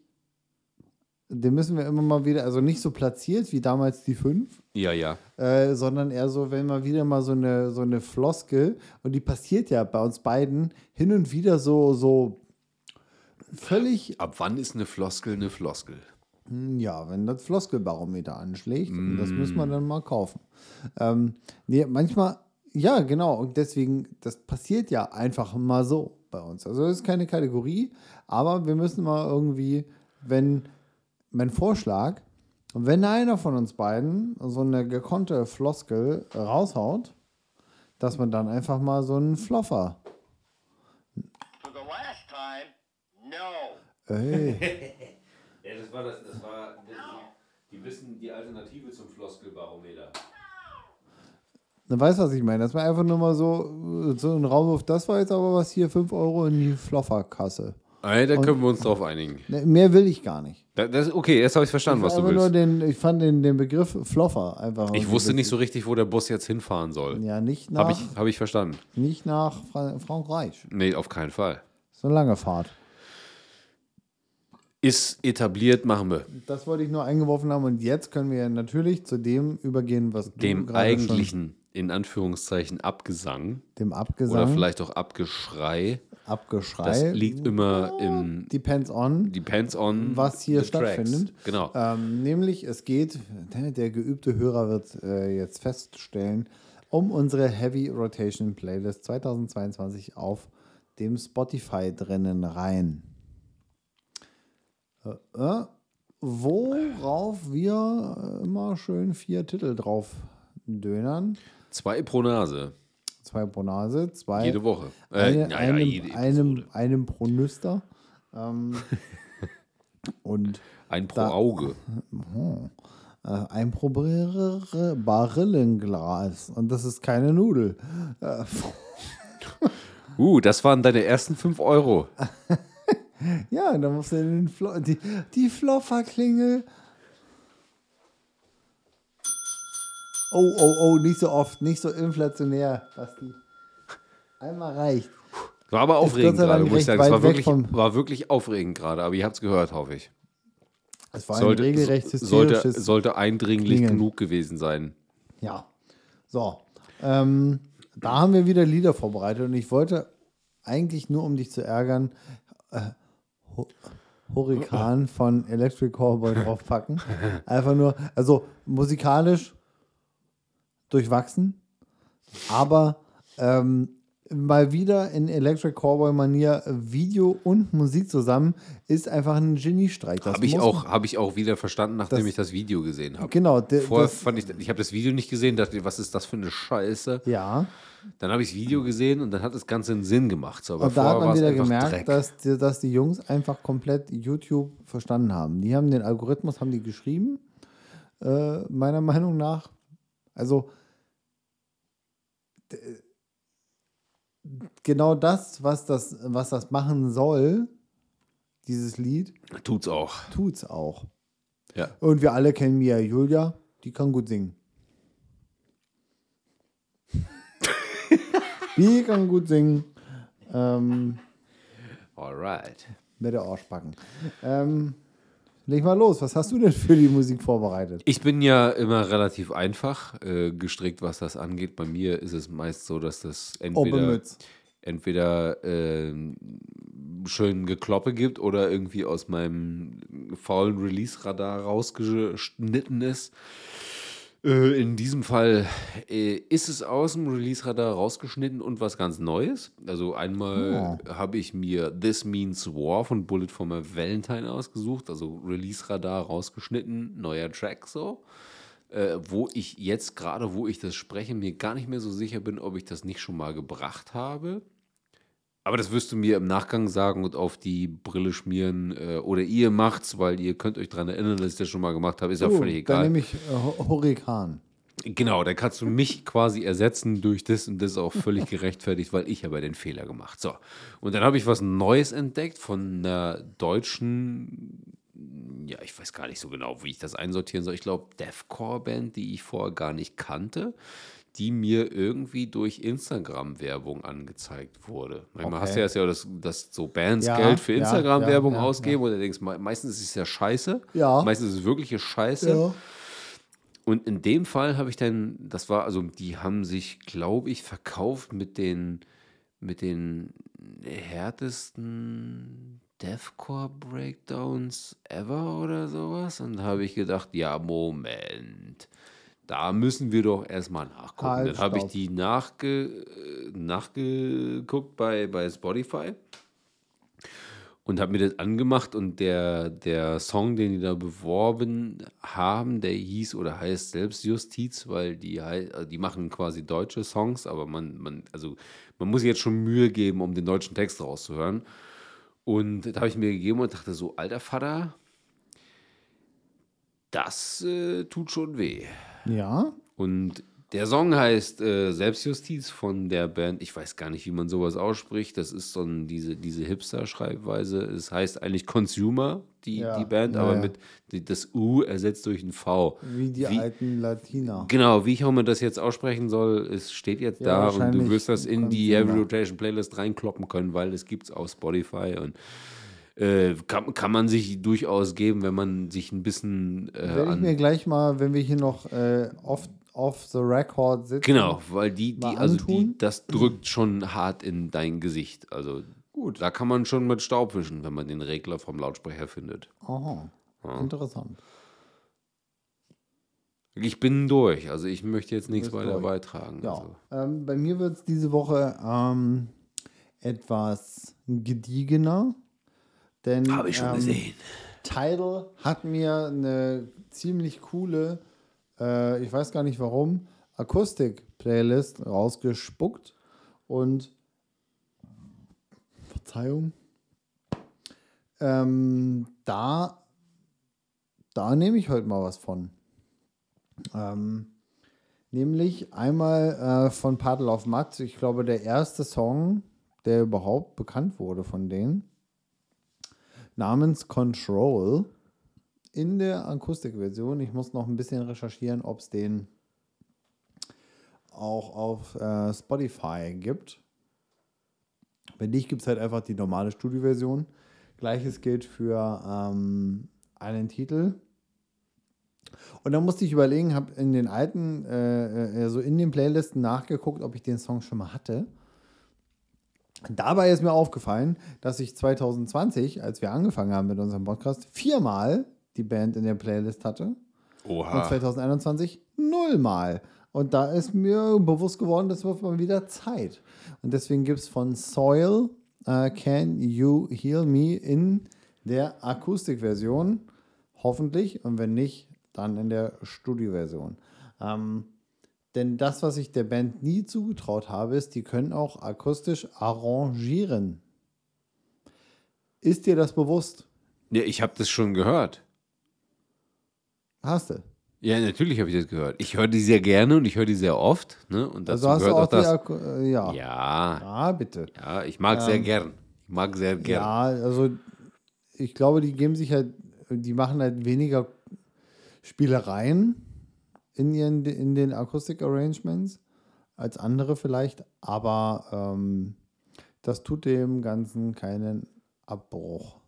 Den müssen wir immer mal wieder, also nicht so platziert wie damals die fünf, Ja, ja. äh, sondern eher so, wenn mal wieder mal so eine, so eine Floskel, und die passiert ja bei uns beiden hin und wieder so, so völlig, Ab wann ist eine Floskel eine Floskel? Hm, ja, wenn das Floskelbarometer anschlägt, und das müssen wir dann mal kaufen. Ähm, nee, manchmal, ja, genau, und deswegen, das passiert ja einfach mal so bei uns. Also das ist keine Kategorie, aber wir müssen mal irgendwie, wenn, mein Vorschlag, wenn einer von uns beiden so eine gekonnte Floskel raushaut, dass man dann einfach mal so einen Floffer. For the last time, no. Ey, Ja, das war das, das war. Die wissen die Alternative zum Floskelbarometer. du weißt, was ich meine. Das war einfach nur mal so, so ein Raumwurf. Das war jetzt aber was hier, 5 Euro in die Flofferkasse. Ey, da können wir uns drauf einigen. Ne, Mehr will ich gar nicht. Da- Das, okay, jetzt habe ich verstanden, was du einfach nur willst. den, ich fand den, den Begriff Floffer einfach. Ich wusste nicht so richtig, wo der Bus jetzt hinfahren soll. Ja, nicht nach, Habe ich, hab ich verstanden. nicht nach Fra Frankreich. Nee, auf keinen Fall. So eine lange Fahrt. Ist etabliert, machen wir. Das wollte ich nur eingeworfen haben. Und jetzt können wir natürlich zu dem übergehen, was du Dem schon, eigentlichen, in Anführungszeichen, Abgesang dem Abgesang, oder vielleicht auch Abgeschrei. Abgeschrei. Das liegt immer im Depends on. Depends on Was hier the tracks. stattfindet. Genau. Ähm, nämlich, es geht, der geübte Hörer wird äh, jetzt feststellen, um unsere Heavy Rotation Playlist 2022 auf dem Spotify drinnen rein. Äh, äh, worauf wir äh, immer schön vier Titel drauf dönern. Zwei pro Nase. Zwei pro Nase, zwei. Jede Woche. Äh, Eine, naja, einem, jede einem, einem pro Nüster. Ähm, und Ein pro da- Auge. äh, ein pro Bar- Barillenglas. Und das ist keine Nudel. Äh, Uh, das waren deine ersten fünf Euro. ja, da musst du den Flo die, die Flofferklingel. Oh, oh, oh, nicht so oft, nicht so inflationär, Basti. Einmal reicht. War aber aufregend gerade, muss ich sagen. Es war wirklich, war wirklich aufregend gerade, aber ihr habt es gehört, hoffe ich. Es war Sollte, ein regelrecht so- sollte, sollte eindringlich Klingeln. genug gewesen sein. Ja. So. Ähm, da haben wir wieder Lieder vorbereitet und ich wollte eigentlich nur, um dich zu ärgern, äh, Hurrikan von Electric Cowboy draufpacken. Einfach nur, also musikalisch durchwachsen, aber ähm, mal wieder in Electric Cowboy Manier Video und Musik zusammen ist einfach ein Geniestreich. Das Habe ich, auch- hab ich auch wieder verstanden, nachdem Das- ich das Video gesehen habe. Genau, Vorher fand ich, ich habe das Video nicht gesehen, dachte, was ist das für eine Scheiße? Ja. Dann habe ich das Video gesehen und dann hat das Ganze einen Sinn gemacht. So, aber Und da hat man wieder gemerkt, dass die, dass die Jungs einfach komplett YouTube verstanden haben. Die haben den Algorithmus, haben die geschrieben, äh, meiner Meinung nach. Also genau das, was das, was das machen soll, dieses Lied, Tut's auch. tut's auch. Ja. Und wir alle kennen Mia Julia, die kann gut singen. die kann gut singen. Ähm, Alright. mit der Arschbacken. Ähm, leg mal los, was hast du denn für die Musik vorbereitet? Ich bin ja immer relativ einfach äh, gestrickt, was das angeht. Bei mir ist es meist so, dass das entweder, entweder äh, schön Gekloppe gibt oder irgendwie aus meinem faulen Release-Radar rausgeschnitten ist. Äh, in diesem Fall äh, ist es aus dem Release-Radar rausgeschnitten und was ganz Neues. Also einmal habe ich mir This Means War von Bullet for My Valentine ausgesucht, also Release-Radar rausgeschnitten, neuer Track so. Äh, wo ich jetzt gerade, wo ich das spreche, mir gar nicht mehr so sicher bin, ob ich das nicht schon mal gebracht habe. Aber das wirst du mir im Nachgang sagen und auf die Brille schmieren äh, oder ihr macht's, weil ihr könnt euch daran erinnern, dass ich das schon mal gemacht habe. Ist ja Oh, völlig Dann egal. nehme ich äh, Hu- Hurrikan. Genau, dann kannst du mich quasi ersetzen durch das und das ist auch völlig gerechtfertigt, weil ich habe den Fehler gemacht. So, und dann habe ich was Neues entdeckt von einer deutschen, ja, ich weiß gar nicht so genau, wie ich das einsortieren soll. Ich glaube, Deathcore-Band, die ich vorher gar nicht kannte, die mir irgendwie durch Instagram-Werbung angezeigt wurde. Manchmal Okay. hast du ja, das ja dass, dass so Bands Ja, Geld für Instagram-Werbung ja, ja, ausgeben und du denkst, meistens ist es ja scheiße. Ja. Meistens ist es wirkliche Scheiße. Und in dem Fall habe ich dann, das war, also die haben sich, glaube ich, verkauft mit den, mit den härtesten Deathcore-Breakdowns ever oder sowas. Und da habe ich gedacht, ja, Moment. Da müssen wir doch erstmal nachgucken. Halt, dann habe ich die nachge, äh, nachgeguckt bei, bei Spotify. und habe mir das angemacht und der, der Song, den die da beworben haben, der hieß oder heißt Selbstjustiz, weil die, also die machen quasi deutsche Songs, aber man, man, also man muss sich jetzt schon Mühe geben, um den deutschen Text rauszuhören. Und da habe ich mir gegeben und dachte so, alter Vater, das äh, tut schon weh. Ja, Und der Song heißt äh, Selbstjustiz von der Band, ich weiß gar nicht, wie man sowas ausspricht. Das ist so ein, diese, diese Hipster-Schreibweise. Es heißt eigentlich Consumer, die, Ja, die Band, ja, aber ja. mit die, das U ersetzt durch ein V. wie die alten Latiner. Genau, wie ich auch immer das jetzt aussprechen soll, es steht jetzt da und du wirst das in die Consumer. Heavy Rotation Playlist reinkloppen können, weil es gibt es auf Spotify und äh, kann, kann man sich durchaus geben, wenn man sich ein bisschen äh, Werde ich mir gleich mal, wenn wir hier noch äh, off, off the record sitzen. Genau, weil die, die, also die, das drückt schon hart in dein Gesicht. Also Gut. da kann man schon mit Staub wischen, wenn man den Regler vom Lautsprecher findet. Aha. Interessant. Ich bin durch, also ich möchte jetzt nichts weiter durch. beitragen. Ja. Also. Ähm, bei mir wird es diese Woche ähm, etwas gediegener. Denn Habe ich schon ähm, gesehen. Tidal hat mir eine ziemlich coole, äh, ich weiß gar nicht warum, Akustik-Playlist rausgespuckt. Und Verzeihung. Ähm, da, da nehme ich heute mal was von. Ähm, nämlich einmal äh, von Paddle of Mud. Ich glaube, der erste Song, der überhaupt bekannt wurde von denen namens Control in der Akustikversion. Ich muss noch ein bisschen recherchieren, ob es den auch auf äh, Spotify gibt. Wenn nicht, gibt es halt einfach die normale Studioversion. Gleiches gilt für ähm, einen Titel. Und dann musste ich überlegen, habe in den alten, äh, äh, so in den Playlisten nachgeguckt, ob ich den Song schon mal hatte. Dabei ist mir aufgefallen, dass ich 2020, als wir angefangen haben mit unserem Podcast, viermal die Band in der Playlist hatte und Oha. 2021 nullmal. Und da ist mir bewusst geworden, das wird mal wieder Zeit. Und deswegen gibt es von Soil äh, Can You Heal Me in der Akustikversion. Hoffentlich. Und wenn nicht, dann in der Studioversion. Ähm, denn das, was ich der Band nie zugetraut habe, ist, die können auch akustisch arrangieren. Ist dir das bewusst? Ja, ich habe das schon gehört. Hast du? Ja, natürlich habe ich das gehört. Ich höre die sehr gerne und ich höre die sehr oft. Ne? Und dazu Also hast du gehört auch auch das. Aku äh, ja. Ja, ja, bitte. ja, ich mag sehr gern. Ich mag sehr gern. Ja, also ich glaube, die geben sich halt, die machen halt weniger Spielereien in, ihren, in den Akustik-Arrangements als andere vielleicht, aber ähm, das tut dem Ganzen keinen Abbruch.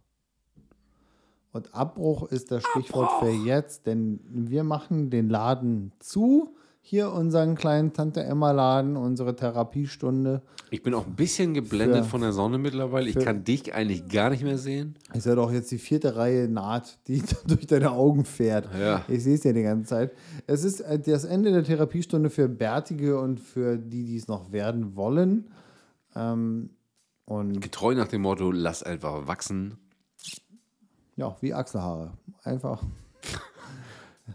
Und Abbruch ist das Stichwort für jetzt, denn wir machen den Laden zu. Hier unseren kleinen Tante Emma Laden, unsere Therapiestunde. Ich bin auch ein bisschen geblendet Für- von der Sonne mittlerweile. Ich für- kann dich eigentlich gar nicht mehr sehen. Ist ja doch jetzt die vierte Reihe Naht, die durch deine Augen fährt. Ja. Ich sehe es ja die ganze Zeit. Es ist äh, das Ende der Therapiestunde für Bärtige und für die, die es noch werden wollen. Ähm, und Getreu nach dem Motto, lass einfach wachsen. ja, wie Achselhaare. Einfach.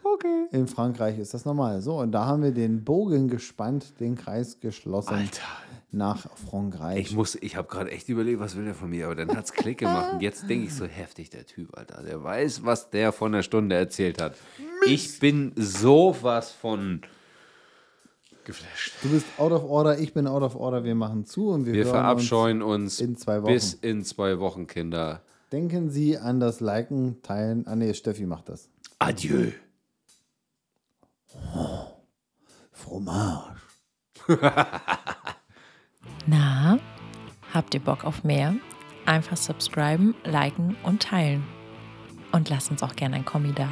Okay. In Frankreich ist das normal. So, und da haben wir den Bogen gespannt, den Kreis geschlossen Alter. nach Frankreich. Ich muss, ich habe gerade echt überlegt, was will der von mir, aber dann hat's Klick gemacht und jetzt denke ich so heftig, der Typ, Alter, der weiß, was der von der Stunde erzählt hat. Ich bin sowas von geflasht. du bist out of order, ich bin out of order. Wir machen zu und wir, Wir verabscheuen uns, in zwei Wochen. bis in zwei Wochen, Kinder. Denken Sie an das Liken, Teilen. Ah, nee, Steffi macht das. Adieu. Fromage. Na, habt ihr Bock auf mehr? Einfach subscriben, liken und teilen. Und lasst uns auch gerne ein Kommi da.